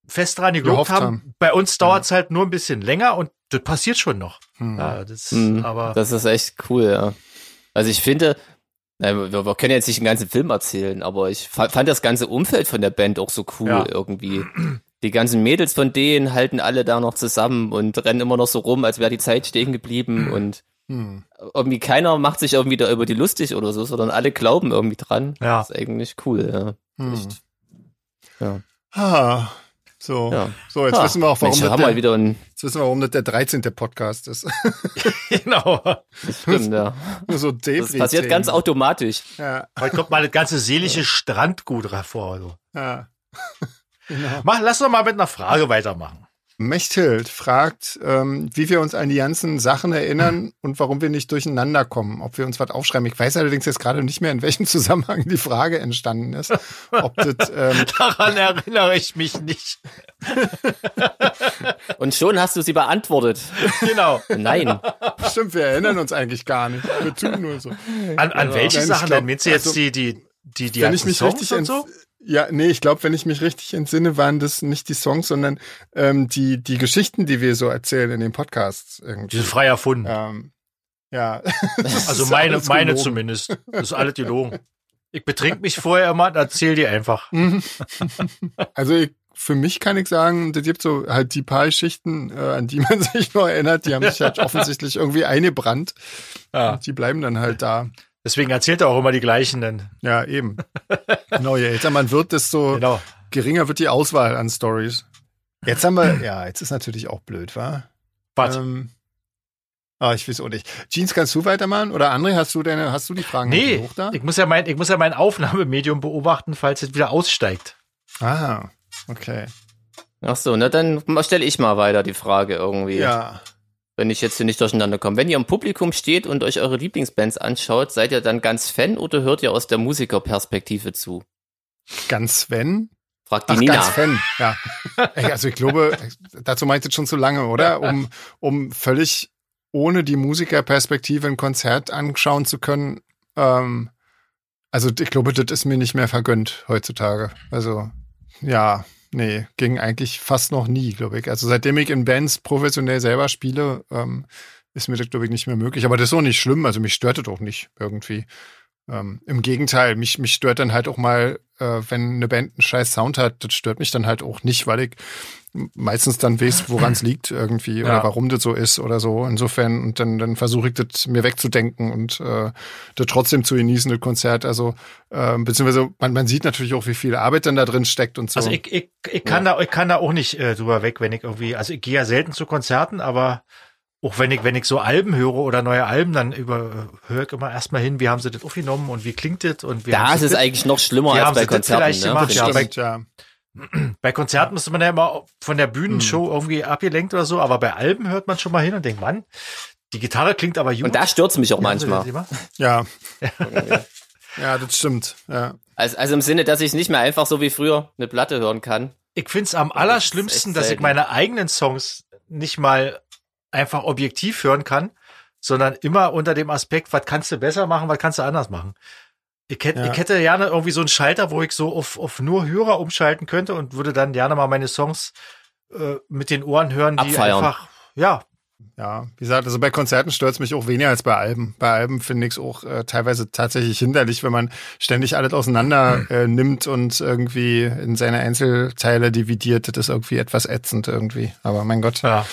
fest dran geglaubt haben. haben. Bei uns dauert's halt nur ein bisschen länger und das passiert schon noch. Hm. Ja, das, Mhm. aber Das ist echt cool, ja. Also ich finde, na, wir, wir können jetzt nicht den ganzen Film erzählen, aber ich fa- fand das ganze Umfeld von der Band auch so cool Ja. irgendwie. Die ganzen Mädels von denen halten alle da noch zusammen und rennen immer noch so rum, als wäre die Zeit stehen geblieben und Hm. irgendwie keiner macht sich irgendwie da über die lustig oder so, sondern alle glauben irgendwie dran. Ja. Das ist eigentlich cool, ja. Hm. Echt. Ja. Ah, so. Ja. So, jetzt Ah, wissen wir auch, warum Mensch, das der, wieder ein, jetzt wissen wir, warum das der 13. Podcast ist. genau. das stimmt, ja. Nur so Das passiert ganz automatisch. Ja, Heute kommt mal das ganze seelische Strandgut hervor. Also. ja. Genau. Mach, lass doch mal mit einer Frage weitermachen. Mechthild fragt, ähm, wie wir uns an die ganzen Sachen erinnern und warum wir nicht durcheinander kommen, ob wir uns was aufschreiben. Ich weiß allerdings jetzt gerade nicht mehr, in welchem Zusammenhang die Frage entstanden ist. Ob das, ähm, Daran erinnere ich mich nicht. Und schon hast du sie beantwortet. Genau. Nein. stimmt, wir erinnern uns eigentlich gar nicht. Wir tun nur so. An, an welche Nein, ich Sachen glaub, denn? Meinst du jetzt also, die, die, die, die wenn ich ganzen mich Songs richtig und so? Ja, nee, ich glaube, wenn ich mich richtig entsinne, waren das nicht die Songs, sondern ähm, die die Geschichten, die wir so erzählen in den Podcasts irgendwie. Die sind frei erfunden. Ähm, ja, Also meine, meine gelogen. zumindest. Das ist alles gelogen. Ich betrink mich vorher immer und erzähl dir einfach. Mhm. also ich, für mich kann ich sagen, das gibt so halt die paar Geschichten, äh, an die man sich noch erinnert, die haben sich halt offensichtlich irgendwie eingebrannt. Ja. Und die bleiben dann halt da. Deswegen erzählt er auch immer die gleichen dann. Ja, eben. genau, je älter man wird, desto Genau. geringer wird die Auswahl an Stories. Jetzt haben wir, ja, jetzt ist natürlich auch blöd, wa? Was? Ähm, Ah, ich weiß auch nicht. Jeans, kannst du weitermachen? Oder André, hast du deine, hast du die Fragen Nee, hoch da? ich muss ja mein, ich muss ja mein Aufnahmemedium beobachten, falls es wieder aussteigt. Ah, okay. Ach so, na dann stelle ich mal weiter die Frage irgendwie. Ja. Wenn ich jetzt hier nicht durcheinander komme. Wenn ihr im Publikum steht und euch eure Lieblingsbands anschaut, seid ihr dann ganz Fan oder hört ihr aus der Musikerperspektive zu? Ganz Sven? Fragt die Ach, Nina. ganz Fan, ja. Ey, Also ich glaube, dazu meint es schon zu lange, oder? Um, um völlig ohne die Musikerperspektive ein Konzert anschauen zu können. Ähm, also ich glaube, das ist mir nicht mehr vergönnt heutzutage. Also ja, nee, ging eigentlich fast noch nie, glaube ich. Also seitdem ich in Bands professionell selber spiele, ähm, ist mir das, glaube ich, nicht mehr möglich. Aber das ist auch nicht schlimm. Also mich stört das auch nicht irgendwie. Ähm, Im Gegenteil, mich, mich stört dann halt auch mal, äh, wenn eine Band einen scheiß Sound hat, das stört mich dann halt auch nicht, weil ich meistens dann weiß, woran es liegt irgendwie oder Ja. warum das so ist oder so. Insofern, und dann, dann versuche ich das mir wegzudenken und äh, das trotzdem zu genießen, das Konzert. Also, äh, beziehungsweise man, man sieht natürlich auch, wie viel Arbeit dann da drin steckt und so. Also ich, ich, ich kann da, ich kann da auch nicht äh, drüber weg, wenn ich irgendwie, also ich gehe ja selten zu Konzerten, aber auch wenn ich, wenn ich so Alben höre oder neue Alben, dann über höre ich immer erstmal hin, wie haben sie das aufgenommen und wie klingt das und wie Da ist es das- eigentlich noch schlimmer als haben bei sie das Konzerten. vielleicht Ne? gemacht, ja, bei- ja. Bei Konzerten müsste man ja immer von der Bühnenshow irgendwie abgelenkt oder so, aber bei Alben hört man schon mal hin und denkt, Mann, die Gitarre klingt aber gut. Und da stört's mich auch manchmal. Ja. ja, das stimmt. Ja. Also, also im Sinne, dass ich nicht mehr einfach so wie früher eine Platte hören kann. Ich find's am allerschlimmsten, dass ich meine eigenen Songs nicht mal einfach objektiv hören kann, sondern immer unter dem Aspekt, was kannst du besser machen, was kannst du anders machen. Ich hätte, Ja. ich hätte gerne irgendwie so einen Schalter, wo ich so auf, auf nur Hörer umschalten könnte und würde dann gerne mal meine Songs äh, mit den Ohren hören, die Abfeiern. einfach, ja, Ja, wie gesagt, also bei Konzerten stört's mich auch weniger als bei Alben. Bei Alben finde ich es auch äh, teilweise tatsächlich hinderlich, wenn man ständig alles auseinander äh, nimmt und irgendwie in seine Einzelteile dividiert. Das ist irgendwie etwas ätzend irgendwie. Aber mein Gott, ja.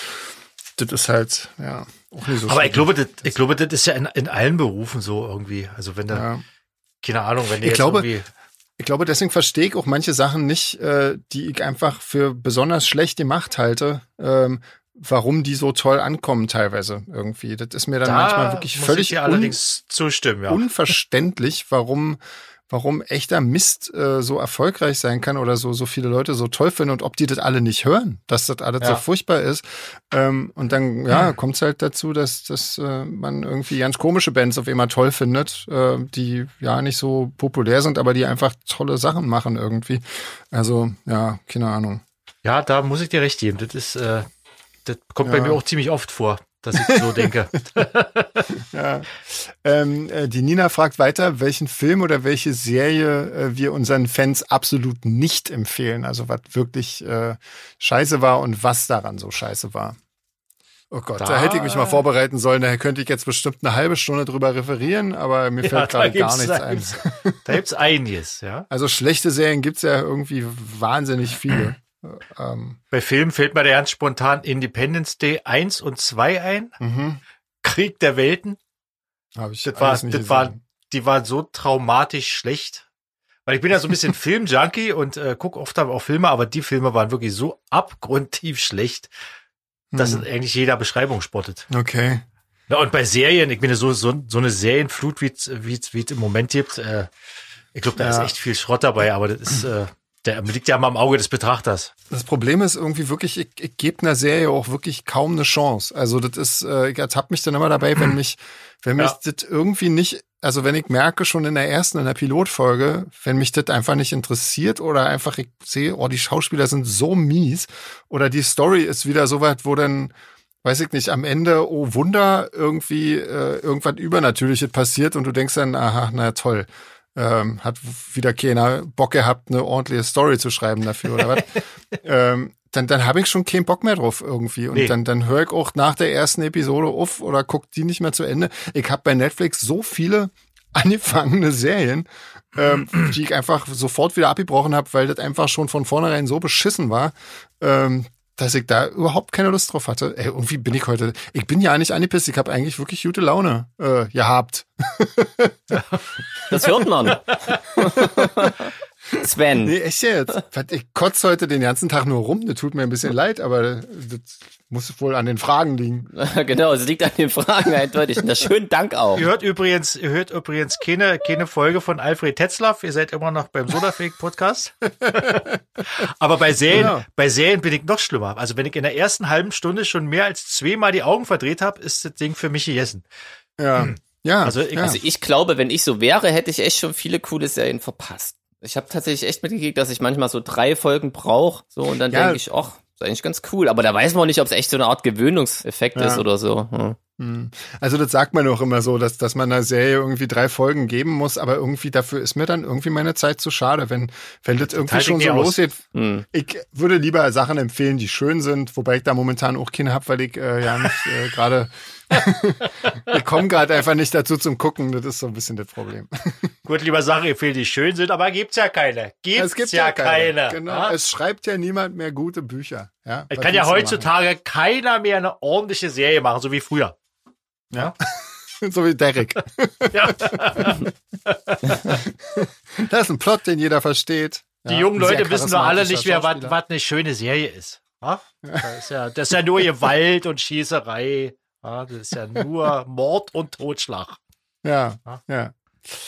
Das ist halt, ja, auch nicht so Aber ich glaube, das, ich glaube, das ist ja in, in allen Berufen so irgendwie. Also wenn da, ja. keine Ahnung, wenn du Ich jetzt glaube, irgendwie, Ich glaube, deswegen verstehe ich auch manche Sachen nicht, äh, die ich einfach für besonders schlecht gemacht halte, ähm, warum die so toll ankommen teilweise irgendwie. Das ist mir dann da manchmal wirklich völlig ich dir un allerdings zustimmen, ja. unverständlich, warum warum echter Mist äh, so erfolgreich sein kann oder so so viele Leute so toll finden und ob die das alle nicht hören, dass das alles so Ja. furchtbar ist. Ähm, und dann ja kommt's halt dazu, dass dass äh, man irgendwie ganz komische Bands auf einmal toll findet, äh, die ja nicht so populär sind, aber die einfach tolle Sachen machen irgendwie. Also ja, keine Ahnung. Ja, da muss ich dir recht geben. Das ist, äh, das kommt Ja. bei mir auch ziemlich oft vor, dass ich so denke. Ja. Ähm, äh, die Nina fragt weiter, welchen Film oder welche Serie äh, wir unseren Fans absolut nicht empfehlen. Also was wirklich äh, scheiße war und was daran so scheiße war. Oh Gott, da, Da- hätte ich mich mal vorbereiten sollen. Da könnte ich jetzt bestimmt eine halbe Stunde drüber referieren, aber mir fällt da gerade gar nichts ein. Da gibt's einiges, ja. Also schlechte Serien gibt's ja irgendwie wahnsinnig viele. Ähm, Bei Filmen fällt mir da ganz spontan Independence Day 1 und 2 ein. mhm. Krieg der Welten. Hab ich Das war, das war, die war so traumatisch schlecht. Weil ich bin ja so ein bisschen Filmjunkie und äh, gucke oft auch Filme, aber die Filme waren wirklich so abgrundtief schlecht, dass Hm. es eigentlich jeder Beschreibung spottet. Okay. Ja, und bei Serien, ich meine, so, so, so eine Serienflut, wie es wie es- wie es im Moment gibt, äh, ich glaube, da Ja. ist echt viel Schrott dabei, aber das ist, äh, der liegt ja mal am Auge des Betrachters. Das Problem ist irgendwie wirklich, ich, ich gebe einer Serie auch wirklich kaum eine Chance. Also das ist, äh, ich ertappe mich dann immer dabei, wenn mich, wenn mich Ja. das irgendwie nicht, also wenn ich merke schon in der ersten, in der Pilotfolge, wenn mich das einfach nicht interessiert oder einfach ich sehe, oh, die Schauspieler sind so mies oder die Story ist wieder so weit, wo dann weiß ich nicht, am Ende, oh Wunder, irgendwie äh, irgendwas Übernatürliches passiert und du denkst dann, aha, na toll. Ähm, hat wieder keiner Bock gehabt, eine ordentliche Story zu schreiben dafür oder was. ähm, dann, dann habe ich schon keinen Bock mehr drauf irgendwie. Und Nee. dann, dann höre ich auch nach der ersten Episode auf oder guck die nicht mehr zu Ende. Ich habe bei Netflix so viele angefangene Serien, ähm, die ich einfach sofort wieder abgebrochen habe, weil das einfach schon von vornherein so beschissen war, ähm, dass ich da überhaupt keine Lust drauf hatte. Ey, irgendwie bin ich heute, ich bin ja nicht angepisst, ich habe eigentlich wirklich gute Laune äh, gehabt. Das hört man. Sven. Nee, echt jetzt. Ich kotze heute den ganzen Tag nur rum. Das tut mir ein bisschen leid, aber das muss wohl an den Fragen liegen. genau, es liegt an den Fragen eindeutig. Na, schönen Dank auch. Ihr hört übrigens, ihr hört übrigens keine, keine Folge von Alfred Tetzlaff. Ihr seid immer noch beim Sodafake Podcast. Aber bei Serien, Genau. bei Serien bin ich noch schlimmer. Also wenn ich in der ersten halben Stunde schon mehr als zweimal die Augen verdreht habe, ist das Ding für mich gegessen. Ja. Ja. Also ich- ja. Also ich glaube, wenn ich so wäre, hätte ich echt schon viele coole Serien verpasst. Ich habe tatsächlich echt mitgekriegt, dass ich manchmal so drei Folgen brauche. So, und dann Ja. denke ich, ach, ist eigentlich ganz cool. Aber da weiß man auch nicht, ob es echt so eine Art Gewöhnungseffekt Ja. ist oder so. Hm. Hm. Also das sagt man auch immer so, dass, dass man einer Serie irgendwie drei Folgen geben muss, aber irgendwie dafür ist mir dann irgendwie meine Zeit zu schade, wenn, wenn das irgendwie schon ich so aus. losgeht. Hm. Ich würde lieber Sachen empfehlen, die schön sind, wobei ich da momentan auch keine hab, weil ich äh, ja nicht äh, gerade ich komme gerade einfach nicht dazu zum Gucken, das ist so ein bisschen das Problem. Gut, lieber Sachen empfehlen, die schön sind, aber gibt's ja keine. Gibt's ja, keine. Genau, ja? es schreibt ja niemand mehr gute Bücher. Ja, Es kann ja heutzutage keiner mehr eine ordentliche Serie machen, so wie früher. machen? so wie Derek. Ja. Das ist ein Plot, den jeder versteht. Die Ja, jungen Leute wissen doch alle nicht mehr, was, was eine schöne Serie ist. Ja? Das, ist ja, das ist ja nur Gewalt und Schießerei. Ja, das ist ja nur Mord und Totschlag. Ja, Ja. ja.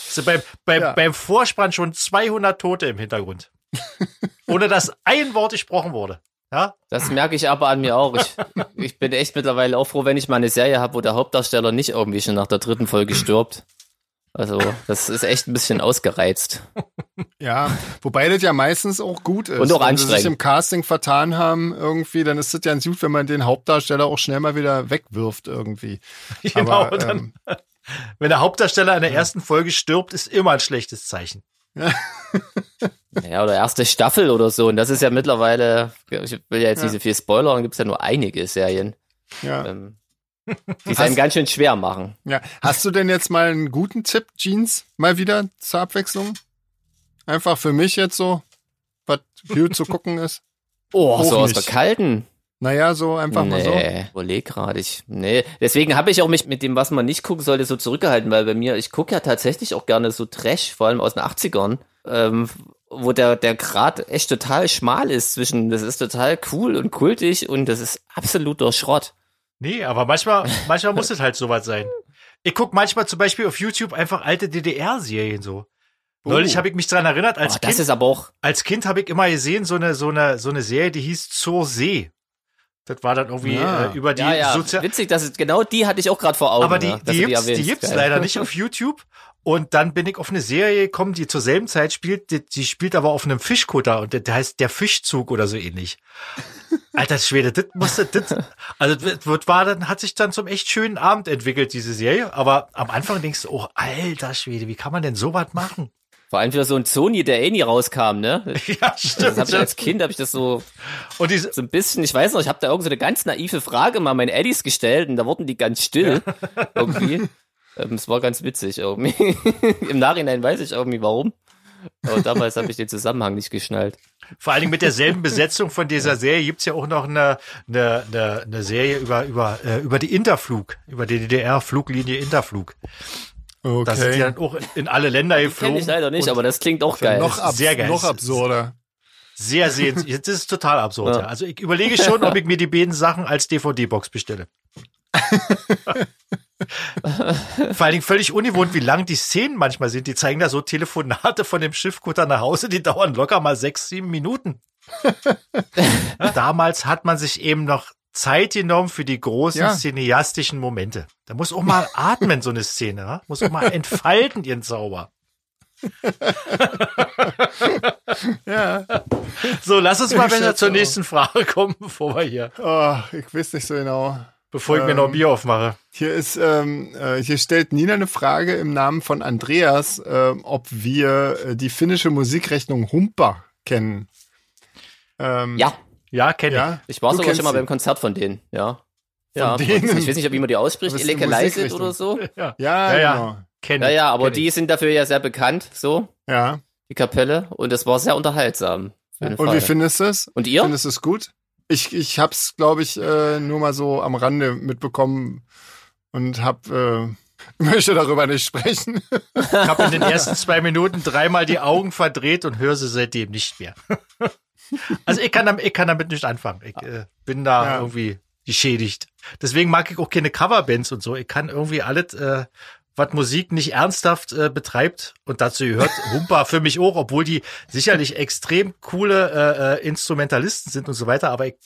Also beim, beim, Ja. beim Vorspann schon 200 Tote im Hintergrund. Ohne dass ein Wort gesprochen wurde. Ja? Das merke ich aber an mir auch. Ich, ich bin echt mittlerweile auch froh, wenn ich mal eine Serie habe, wo der Hauptdarsteller nicht irgendwie schon nach der dritten Folge stirbt. Also, das ist echt ein bisschen ausgereizt. Ja, wobei das ja meistens auch gut ist. Und auch Wenn sie sich anstrengend. im Casting vertan haben irgendwie, dann ist es ja gut, wenn man den Hauptdarsteller auch schnell mal wieder wegwirft irgendwie. Genau. Aber, dann, ähm, wenn der Hauptdarsteller in der ersten Folge stirbt, ist immer ein schlechtes Zeichen. Ja, oder erste Staffel oder so. Und das ist ja mittlerweile, ich will ja jetzt Ja. nicht so viel spoilern, gibt es ja nur einige Serien, ja, ähm, die es einem ganz schön schwer machen. ja. Hast du denn jetzt mal einen guten Tipp, Jeans, mal wieder zur Abwechslung? Einfach für mich jetzt so, was viel zu gucken ist? Oh, so aus der kalten. Naja, so einfach mal so. Nee, überleg gerade ich. Nee, deswegen habe ich auch mich mit dem, was man nicht gucken sollte, so zurückgehalten, weil bei mir, ich gucke ja tatsächlich auch gerne so Trash, vor allem aus den 80ern, ähm, wo der, der Grad echt total schmal ist zwischen, das ist total cool und kultig und das ist absoluter Schrott. Nee, aber manchmal, manchmal muss es halt sowas sein. Ich guck manchmal zum Beispiel auf YouTube einfach alte DDR-Serien so. Neulich habe ich mich dran erinnert, als Oh, das Kind, ist aber auch, als Kind habe ich immer gesehen, so eine, so eine, so eine Serie, die hieß Zur See. Das war dann irgendwie Ja. äh, über die ja, ja, Sozial witzig, das ist, genau die hatte ich auch gerade vor Augen. Aber die, dass die gibt's, die gibt's Geil. leider nicht auf YouTube. Und dann bin ich auf eine Serie gekommen, die zur selben Zeit spielt. Die, die spielt aber auf einem Fischkutter und der, der heißt der Fischzug oder so ähnlich. Alter Schwede, das musste, das, also das wird- war dann, hat sich dann zum echt schönen Abend entwickelt, diese Serie. Aber am Anfang denkst du, oh, alter Schwede, wie kann man denn sowas machen? Vor allem für so ein Sony, der eh nie rauskam, ne? Ja, Das stimmt. hab ich als Kind, habe ich das so Und diese, so ein bisschen, ich weiß noch, ich habe da irgend so eine ganz naive Frage mal meinen Eddies gestellt und da wurden die ganz still irgendwie. Ähm, es war ganz witzig irgendwie. Im Nachhinein weiß ich irgendwie warum. Aber damals habe ich den Zusammenhang nicht geschnallt. Vor allen Dingen mit derselben Besetzung von dieser Serie gibt's ja auch noch eine, eine, eine, eine Serie über, über, äh, über die Interflug, über die DDR-Fluglinie Interflug. Da sind die Okay. dann auch in alle Länder Kenne geflogen. ich leider nicht, aber das klingt auch geil. Noch, abs Sehr geil. noch absurder. Sehr sehenswert. Das ist total absurd. Ja. Ja. Also ich überlege schon, ob ich mir die beiden Sachen als DVD-Box bestelle. Vor allen Dingen völlig ungewohnt, wie lang die Szenen manchmal sind. Die zeigen da so Telefonate von dem Schiffkutter nach Hause, die dauern locker mal sechs, sieben Minuten. Damals hat man sich eben noch Zeit genommen für die großen Ja. cineastischen Momente. Da muss auch mal atmen, so eine Szene. Ja? Muss auch mal entfalten, ihren Zauber. Ja. So, lass uns mal schätze zur nächsten Frage kommen, bevor wir hier, Oh, ich weiß nicht so genau. bevor ich mir noch Ähm, Bier aufmache. Hier ist, ähm, äh, hier stellt Nina eine Frage im Namen von Andreas, ähm, ob wir äh, die finnische Musikrechnung Humpa kennen. Ähm, Ja, Ja, kenne ich. ja. ich war Du sogar schon mal sie. beim Konzert von denen, ja. ja, denen? ich weiß nicht, wie man die ausspricht, Elekeleiset Musikrichtung. oder so. Ja, Ja, ja, genau. Kenn Ja, ich, ja, aber die ich. sind dafür ja sehr bekannt, so, Ja. die Kapelle. Und es war sehr unterhaltsam. Und Fall. wie findest du es? Und ihr? Findest du es gut? Ich, ich hab's, glaube ich, äh, nur mal so am Rande mitbekommen und hab, äh, möchte darüber nicht sprechen. Ich habe in den ersten zwei Minuten dreimal die Augen verdreht und höre sie seitdem nicht mehr. Also ich kann, damit, ich kann damit nicht anfangen. Ich äh, bin da ja. irgendwie geschädigt. Deswegen mag ich auch keine Coverbands und so. Ich kann irgendwie alles, äh, was Musik nicht ernsthaft äh, betreibt und dazu gehört Humpa für mich auch, obwohl die sicherlich extrem coole äh, äh, Instrumentalisten sind und so weiter, aber ich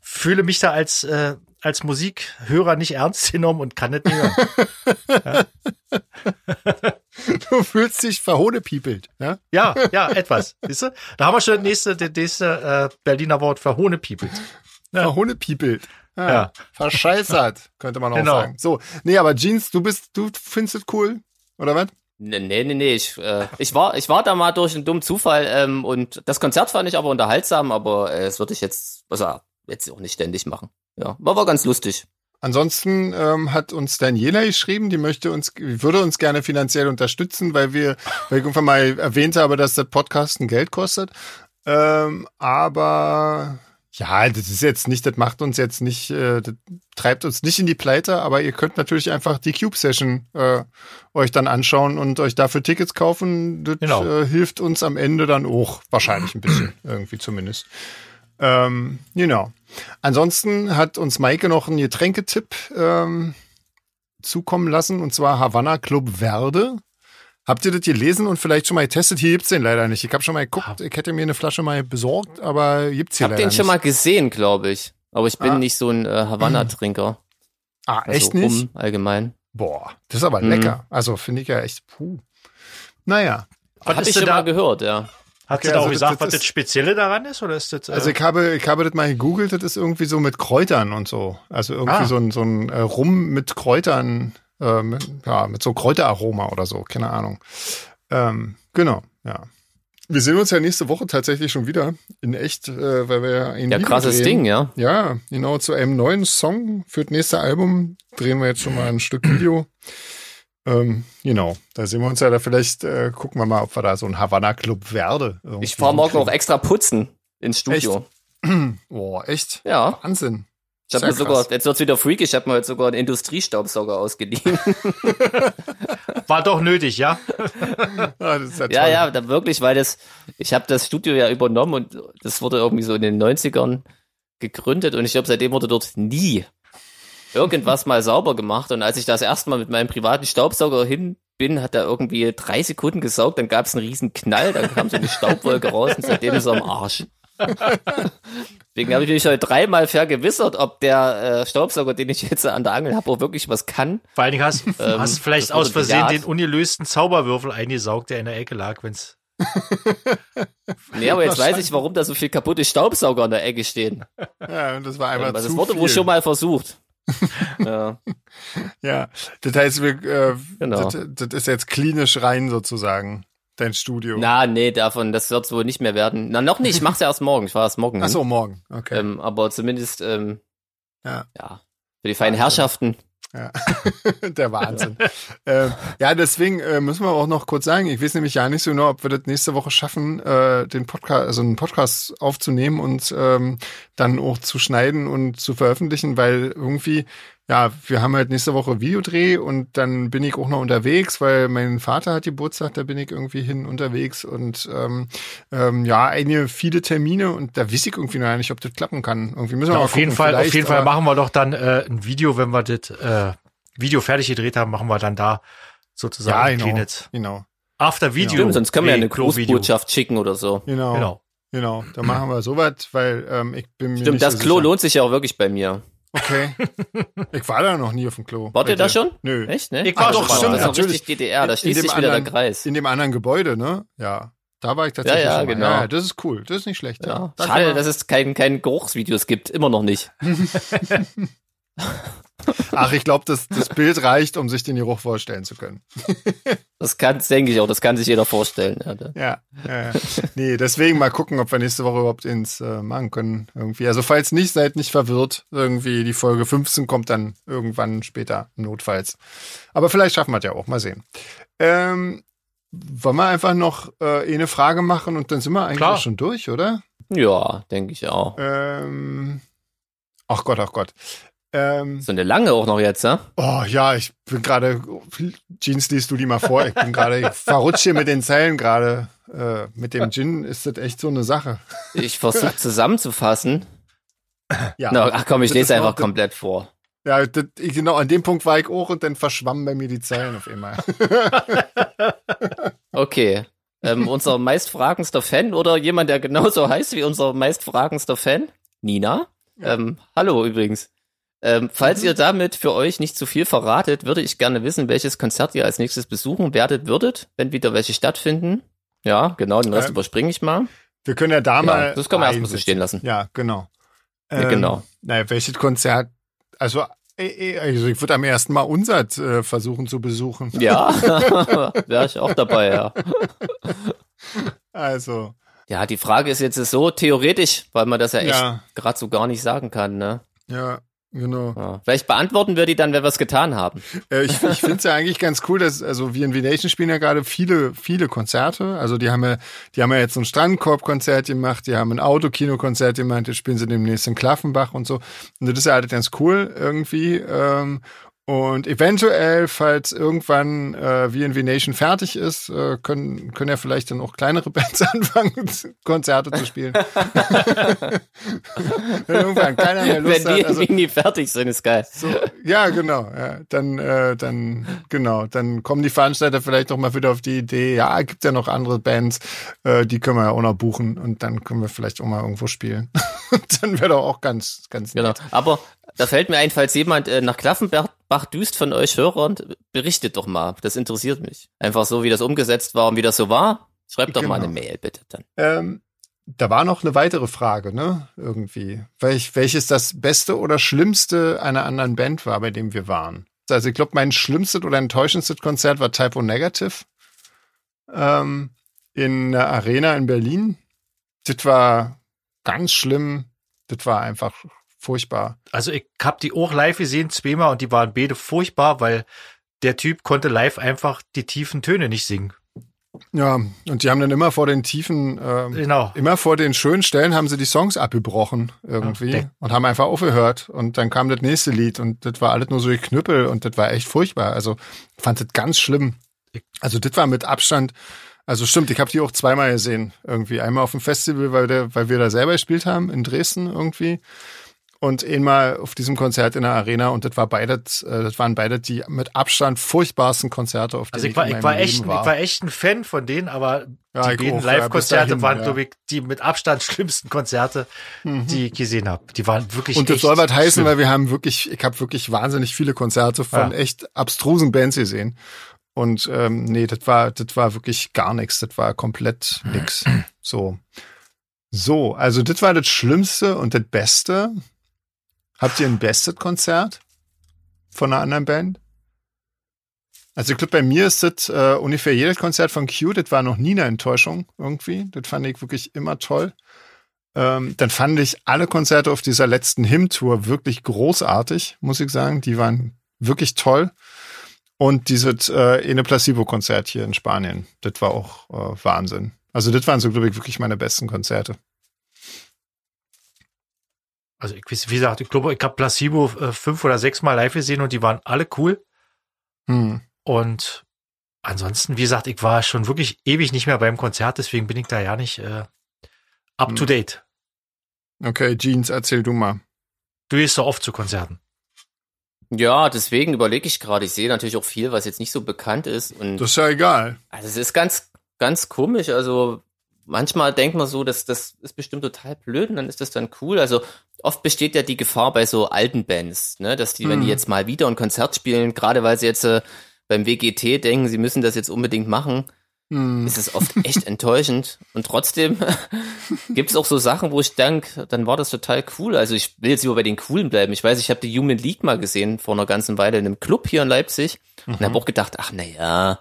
fühle mich da als äh, als Musikhörer nicht ernst genommen und kann nicht hören. ja. Du fühlst dich verhohnepiepelt, ja? Ja, ja, etwas. Siehst du? Da haben wir schon das nächste, das nächste äh, Berliner Wort verhohnepiepelt. Ja. Verhohnepiepelt. Ja, ja. Verscheißert, könnte man auch genau. sagen. So, nee, aber Jeans, du bist, du findest es cool, oder was? Nee, nee, nee, ich, äh, ich war, ich war da mal durch einen dummen Zufall ähm, und das Konzert fand ich aber unterhaltsam, aber äh, das würde ich jetzt, also jetzt auch nicht ständig machen. Ja, war, war ganz lustig. Ansonsten ähm, hat uns Daniela geschrieben, die möchte uns, würde uns gerne finanziell unterstützen, weil wir, weil ich irgendwann mal erwähnt habe, dass der Podcast ein Geld kostet. Ähm, aber ja, das ist jetzt nicht, das macht uns jetzt nicht, äh, das treibt uns nicht in die Pleite, aber ihr könnt natürlich einfach die Cube-Session äh, euch dann anschauen und euch dafür Tickets kaufen. Das genau. äh, hilft uns am Ende dann auch wahrscheinlich ein bisschen, irgendwie zumindest. Ähm, genau. Ansonsten hat uns Maike noch einen Getränketipp ähm, zukommen lassen, und zwar Havanna Club Verde. Habt ihr das gelesen und vielleicht schon mal getestet? Hier gibt's den leider nicht. Ich habe schon mal geguckt, ich hätte mir eine Flasche mal besorgt, aber gibt's hier leider nicht. Ich habe den schon mal gesehen, glaube ich. Aber ich bin ah. nicht so ein äh, Havanna-Trinker. Ah, also echt nicht? Um, allgemein. Boah, das ist aber mhm. lecker. Also finde ich ja echt, puh. Naja. Was Hab ich schon da? mal gehört, ja. Hat okay, sie da also auch gesagt, das, was das Spezielle daran ist? Oder ist das, äh also ich habe, ich habe das mal gegoogelt, das ist irgendwie so mit Kräutern und so. Also irgendwie ah. so ein, so ein äh, Rum mit Kräutern äh, mit, ja, mit so Kräuteraroma oder so, keine Ahnung. Ähm, genau, ja. Wir sehen uns ja nächste Woche tatsächlich schon wieder in echt, äh, weil wir ja ein Ja, krasses drehen. Ding, ja. Ja, genau, zu einem neuen Song für das nächste Album drehen wir jetzt schon mal ein Stück Video. Ähm, genau, da sehen wir uns ja da vielleicht, äh, gucken wir mal, ob wir da so ein Havanna Club Werde. Ich fahre morgen auch extra putzen ins Studio. Echt? Boah, echt? Ja. Wahnsinn. Ich habe mir sogar, jetzt wird's wieder freaky, ich habe mir jetzt sogar einen Industriestaubsauger ausgeliehen. War doch nötig, ja? Ah, ja, ja, ja, da wirklich, weil das, ich habe das Studio ja übernommen und das wurde irgendwie so in den 90ern gegründet und ich glaube, seitdem wurde dort nie irgendwas mal sauber gemacht und als ich das erstmal mit meinem privaten Staubsauger hin bin, hat er irgendwie drei Sekunden gesaugt, dann gab es einen riesen Knall, dann kam so eine Staubwolke raus und seitdem ist er am Arsch. Deswegen habe ich mich heute dreimal vergewissert, ob der äh, Staubsauger, den ich jetzt an der Angel habe, auch wirklich was kann. Vor allen Dingen hast, ähm, hast vielleicht aus Versehen den ungelösten Zauberwürfel eingesaugt, der in der Ecke lag, wenn's. nee, aber jetzt weiß ich, warum da so viel kaputte Staubsauger an der Ecke stehen. Ja, und das war einfach ähm, zu Das wurde wohl schon mal versucht. Ja. ja, das heißt, wir, äh, genau. das, das ist jetzt klinisch rein sozusagen dein Studio? Na, nee, davon, das wird wohl nicht mehr werden. Na, noch nicht, ich mach's ja erst morgen. Ich war erst morgen. Ach so, morgen, okay. Ähm, aber zumindest, ähm, ja. ja, für die feinen Herrschaften. Ja, der Wahnsinn. äh, ja, deswegen äh, müssen wir auch noch kurz sagen, ich weiß nämlich ja nicht so genau, ob wir das nächste Woche schaffen, äh, den Podcast, also einen Podcast aufzunehmen und ähm, dann auch zu schneiden und zu veröffentlichen, weil irgendwie ja, wir haben halt nächste Woche Videodreh und dann bin ich auch noch unterwegs, weil mein Vater hat Geburtstag, da bin ich irgendwie hin unterwegs und ähm, ähm, ja, einige viele Termine und da weiß ich irgendwie noch nicht, ob das klappen kann. Irgendwie müssen wir ja, auf gucken, jeden Fall, auf jeden Fall machen wir doch dann äh, ein Video, wenn wir das äh, Video fertig gedreht haben, machen wir dann da sozusagen ja, genau, genau. After Video. Stimmt, sonst können wir ja eine Großbotschaft schicken oder so. Genau. Genau. Genau, da machen wir sowas, weil ähm, ich bin mir Stimmt, nicht das so Klo sicher. lohnt sich ja auch wirklich bei mir. Okay. Ich war da noch nie auf dem Klo. Wart ihr da schon? Nö. Echt, ne? Ich war doch schon. Das ist richtig DDR, da schließt sich wieder anderen, der Kreis. In dem anderen Gebäude, ne? Ja. Da war ich tatsächlich ja, ja, schon mal. genau. Ja, das ist cool. Das ist nicht schlecht. Ja. ja. Schade, dass es kein, kein Geruchsvideos gibt. Immer noch nicht. Ach, ich glaube, das, das Bild reicht, um sich den Geruch vorstellen zu können. das kann, denke ich auch, das kann sich jeder vorstellen. Ja, ja, ja. Nee, deswegen mal gucken, ob wir nächste Woche überhaupt ins äh, machen können. Irgendwie. Also falls nicht, seid nicht verwirrt. Irgendwie die Folge 15 kommt dann irgendwann später, notfalls. Aber vielleicht schaffen wir es ja auch. Mal sehen. Ähm, wollen wir einfach noch äh, eine Frage machen und dann sind wir eigentlich Klar. schon durch, oder? Ja, denke ich auch. Ähm, ach Gott, ach Gott. Ähm, So eine lange auch noch jetzt, ne? oh ja, ich bin gerade, Jeans, liest du die mal vor. Ich bin gerade, ich verrutsche hier mit den Zellen gerade. Äh, mit dem Gin ist das echt so eine Sache. Ich versuche zusammenzufassen. Ja, Na, ach komm, ich lese einfach noch- komplett vor. Ja, das, genau, an dem Punkt war ich auch und dann verschwammen bei mir die Zellen auf einmal. Okay. Ähm, unser meistfragendster Fan oder jemand, der genauso heißt wie unser meistfragendster Fan? Nina? Ja. Ähm, hallo übrigens. Ähm, falls ihr damit für euch nicht zu viel verratet, würde ich gerne wissen, welches Konzert ihr als nächstes besuchen werdet würdet, wenn wieder welche stattfinden. Ja, genau, den Rest Ähm, überspringe ich mal. Wir können ja da Ja, mal. das kann man erstmal so stehen lassen. Ja, genau. Ja, genau. Naja, welches Konzert? Also, äh, äh, also ich würde am ersten Mal Unsert äh, versuchen zu besuchen. Ja, wäre ich auch dabei, ja. Also, Ja, die Frage ist jetzt so theoretisch, weil man das ja echt ja, gerade so gar nicht sagen kann, ne? ja, genau. Ja. Vielleicht beantworten wir die dann, wenn wir es getan haben. Äh, ich ich finde es ja eigentlich ganz cool, dass, also wir in V-Nation spielen ja gerade viele, viele Konzerte. Also die haben ja, die haben ja jetzt so ein Strandkorb-Konzert gemacht, die haben ein Autokino-Konzert gemacht, jetzt spielen sie demnächst in Klaffenbach und so. Und das ist ja alles ganz cool irgendwie. Ähm, und eventuell, falls irgendwann äh, wie in V-Nation fertig ist, äh, können, können ja vielleicht dann auch kleinere Bands anfangen, Konzerte zu spielen. Wenn irgendwann keiner mehr Lust wenn die hat. Also, nie fertig sind, ist geil. so, ja, genau. Ja, dann, äh, dann, genau, dann kommen die Veranstalter vielleicht noch mal wieder auf die Idee, ja, gibt ja noch andere Bands, äh, die können wir ja auch noch buchen und dann können wir vielleicht auch mal irgendwo spielen. Dann wäre doch auch ganz, ganz Genau. nett. Aber da fällt mir ein, falls jemand äh, nach Klaffenbach düst von euch Hörern, berichtet doch mal. Das interessiert mich. Einfach so, wie das umgesetzt war und wie das so war. Schreibt doch mal Genau. eine Mail, bitte dann. Ähm, da war noch eine weitere Frage, ne? Irgendwie. Welch, welches das beste oder schlimmste einer anderen Band war, bei dem wir waren? Also ich glaube, mein schlimmstes oder enttäuschendstes Konzert war Typo Negative ähm, in der Arena in Berlin. Das war ganz schlimm. Das war einfach furchtbar. Also ich habe die auch live gesehen, zweimal, und die waren beide furchtbar, weil der Typ konnte live einfach die tiefen Töne nicht singen. Ja, und die haben dann immer vor den tiefen, ähm, Genau. immer vor den schönen Stellen haben sie die Songs abgebrochen irgendwie Ja, und haben einfach aufgehört und dann kam das nächste Lied und das war alles nur so geknüppel und das war echt furchtbar. Also ich fand das ganz schlimm. Also das war mit Abstand, also stimmt, ich habe die auch zweimal gesehen irgendwie. Einmal auf dem Festival, weil, der, weil wir da selber gespielt haben in Dresden irgendwie und einmal auf diesem Konzert in der Arena und das war beides, äh, das waren beide die mit Abstand furchtbarsten Konzerte, auf Also denen ich war, ich war Leben echt, ich war. war echt ein Fan von denen, aber Ja, die beiden ja, Live-Konzerte dahin, waren, ja. glaube ich, die mit Abstand schlimmsten Konzerte, die ich gesehen habe. Die waren wirklich Und das echt soll was heißen, schlimm. weil wir haben wirklich, ich habe wirklich wahnsinnig viele Konzerte von Ja. echt abstrusen Bands gesehen. Und ähm, nee, das war, das war wirklich gar nichts. Das war komplett nix. So. So, also das war das Schlimmste und das Beste. Habt ihr ein bestes Konzert von einer anderen Band? Also ich glaube, bei mir ist das äh, ungefähr jedes Konzert von Q, das war noch nie eine Enttäuschung irgendwie. Das fand ich wirklich immer toll. Ähm, dann fand ich alle Konzerte auf dieser letzten Hymn-Tour wirklich großartig, muss ich sagen. Die waren wirklich toll. Und dieses äh, Ene Placebo-Konzert hier in Spanien, das war auch äh, Wahnsinn. Also das waren so, glaube ich, wirklich meine besten Konzerte. Also ich weiß, wie gesagt, ich glaube, ich habe Placebo äh, fünf oder sechs Mal live gesehen und die waren alle cool. Hm. Und ansonsten, wie gesagt, ich war schon wirklich ewig nicht mehr beim Konzert, deswegen bin ich da ja nicht äh, up Hm. to date. Okay, Jeans, erzähl du mal. Du gehst so oft zu Konzerten. Ja, deswegen überlege ich gerade. Ich sehe natürlich auch viel, was jetzt nicht so bekannt ist. Und Das ist ja egal. also es ist ganz, ganz komisch. Also manchmal denkt man so, dass das ist bestimmt total blöd und dann ist das dann cool. Also oft besteht ja die Gefahr bei so alten Bands, ne, dass die, wenn die Mhm. jetzt mal wieder ein Konzert spielen, gerade weil sie jetzt äh, beim WGT denken, sie müssen das jetzt unbedingt machen, Hm. ist es oft echt enttäuschend. Und trotzdem gibt es auch so Sachen, wo ich denke, dann war das total cool. Also ich will jetzt lieber bei den Coolen bleiben. Ich weiß, ich habe die Human League mal gesehen vor einer ganzen Weile in einem Club hier in Leipzig und Mhm. habe auch gedacht, ach na ja.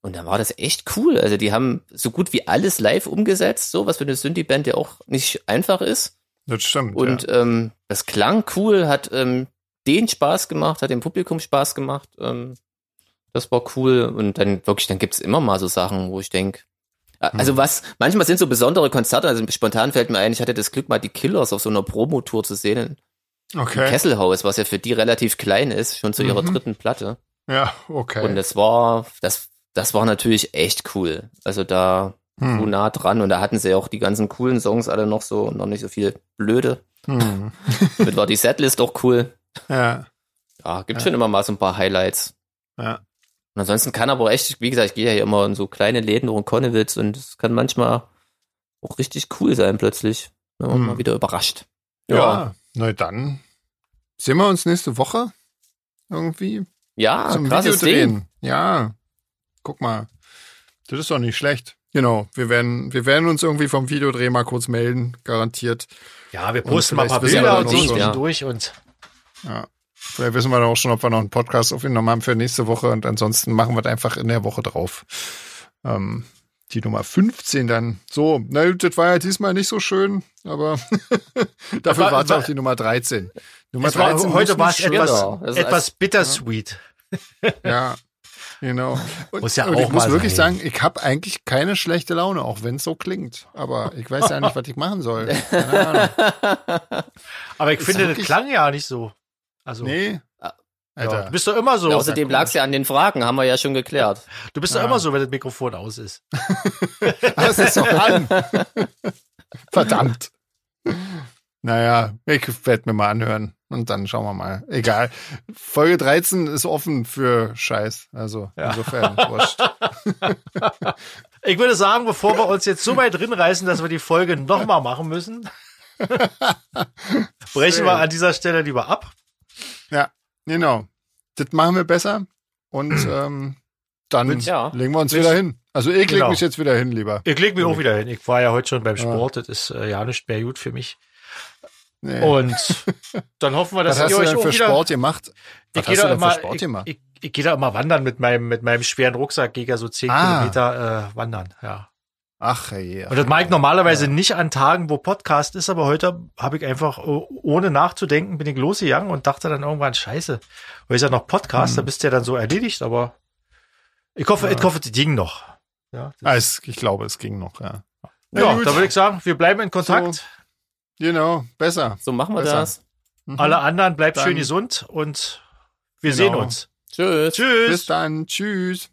Und dann war das echt cool. Also die haben so gut wie alles live umgesetzt, so was für eine Synthie-Band ja auch nicht einfach ist. Das stimmt. Und ja. ähm, das klang cool, hat ähm, den Spaß gemacht, hat dem Publikum Spaß gemacht. Ähm, das war cool. Und dann wirklich, dann gibt's immer mal so Sachen, wo ich denk, also Hm. was, manchmal sind so besondere Konzerte, also spontan fällt mir ein, ich hatte das Glück, mal die Killers auf so einer Promotour zu sehen Okay. Kesselhaus, was ja für die relativ klein ist, schon zu ihrer Mhm. dritten Platte. Ja, okay. Und das war, das, das war natürlich echt cool. Also da so hm. nah dran und da hatten sie auch die ganzen coolen Songs alle noch so und noch nicht so viel blöde. Hm. Damit war die Setlist auch cool. Ja, Ja, gibt Ja. schon immer mal so ein paar Highlights. ja. Und ansonsten kann aber echt, wie gesagt, ich gehe ja hier immer in so kleine Läden durch Konnewitz und es kann manchmal auch richtig cool sein plötzlich. Ja, Hm. Mal wieder überrascht. Ja, na dann sehen wir uns nächste Woche irgendwie Ja, zum krasses Ding. Videodrehen. Ja, guck mal. Das ist doch nicht schlecht. Genau, wir werden, wir werden uns irgendwie vom Videodreh mal kurz melden, garantiert. Ja, wir posten mal ein paar Bilder wir und so ja. zwischendurch und Ja. Vielleicht wissen wir dann auch schon, ob wir noch einen Podcast aufgenommen haben für nächste Woche und ansonsten machen wir es einfach in der Woche drauf. Ähm, die Nummer 15 dann. So, na gut, das war ja diesmal nicht so schön, aber dafür war- es auch die Nummer 13. Nummer es war, 13 heute war es etwas, etwas bittersweet. Ja, genau. Und, Muss ja und auch ich muss wirklich sein. sagen, ich habe eigentlich keine schlechte Laune, auch wenn es so klingt. Aber ich weiß ja nicht, was ich machen soll. Aber ich Ist finde, das klang ja nicht so. Also, Nee. Ah. ja, Alter. du bist doch immer so. Außerdem lag es ja an den Fragen, haben wir ja schon geklärt. Du bist doch Ja. immer so, wenn das Mikrofon aus ist. Das ist doch an. Verdammt. Naja, ich werde mir mal anhören und dann schauen wir mal. Egal. Folge 13 ist offen für Scheiß. Also Ja. insofern wurscht. Ich würde sagen, bevor wir uns jetzt so weit drin reißen, dass wir die Folge nochmal machen müssen, brechen wir an dieser Stelle lieber ab. Ja, genau. Das machen wir besser. Und ähm, dann Ja. legen wir uns Willst- wieder hin. Also ich leg Genau. mich jetzt wieder hin, lieber. Ich leg mich auch wieder hin. Ich war ja heute schon beim Ja. Sport. Das ist äh, ja nicht mehr gut für mich. Nee. Und dann hoffen wir, dass was ihr euch auch für wieder... Sport gemacht? Was ich gehe hast du für immer, Sport ich, gemacht? ich, ich gehe da immer wandern mit meinem, mit meinem schweren Rucksack, gehe ja so zehn Ah. Kilometer äh, wandern, ja. Ach je. Und das mache ich normalerweise nicht an Tagen, wo Podcast ist, aber heute habe ich einfach, äh, ohne nachzudenken, bin ich losgegangen und dachte dann irgendwann, scheiße, weil ist ja noch Podcast, da bist du ja dann so erledigt, aber ich hoffe, Hm. Ja. ich hoffe, die ging noch. Ja, Ah, es, ich glaube, es ging noch, ja. Ja gut. da würde ich sagen, wir bleiben in Kontakt. Genau, besser. So machen wir Besser. das. Mhm. Alle anderen bleibt Dann- schön gesund und wir Genau. sehen uns. Tschüss. Tschüss. Bis dann. Tschüss.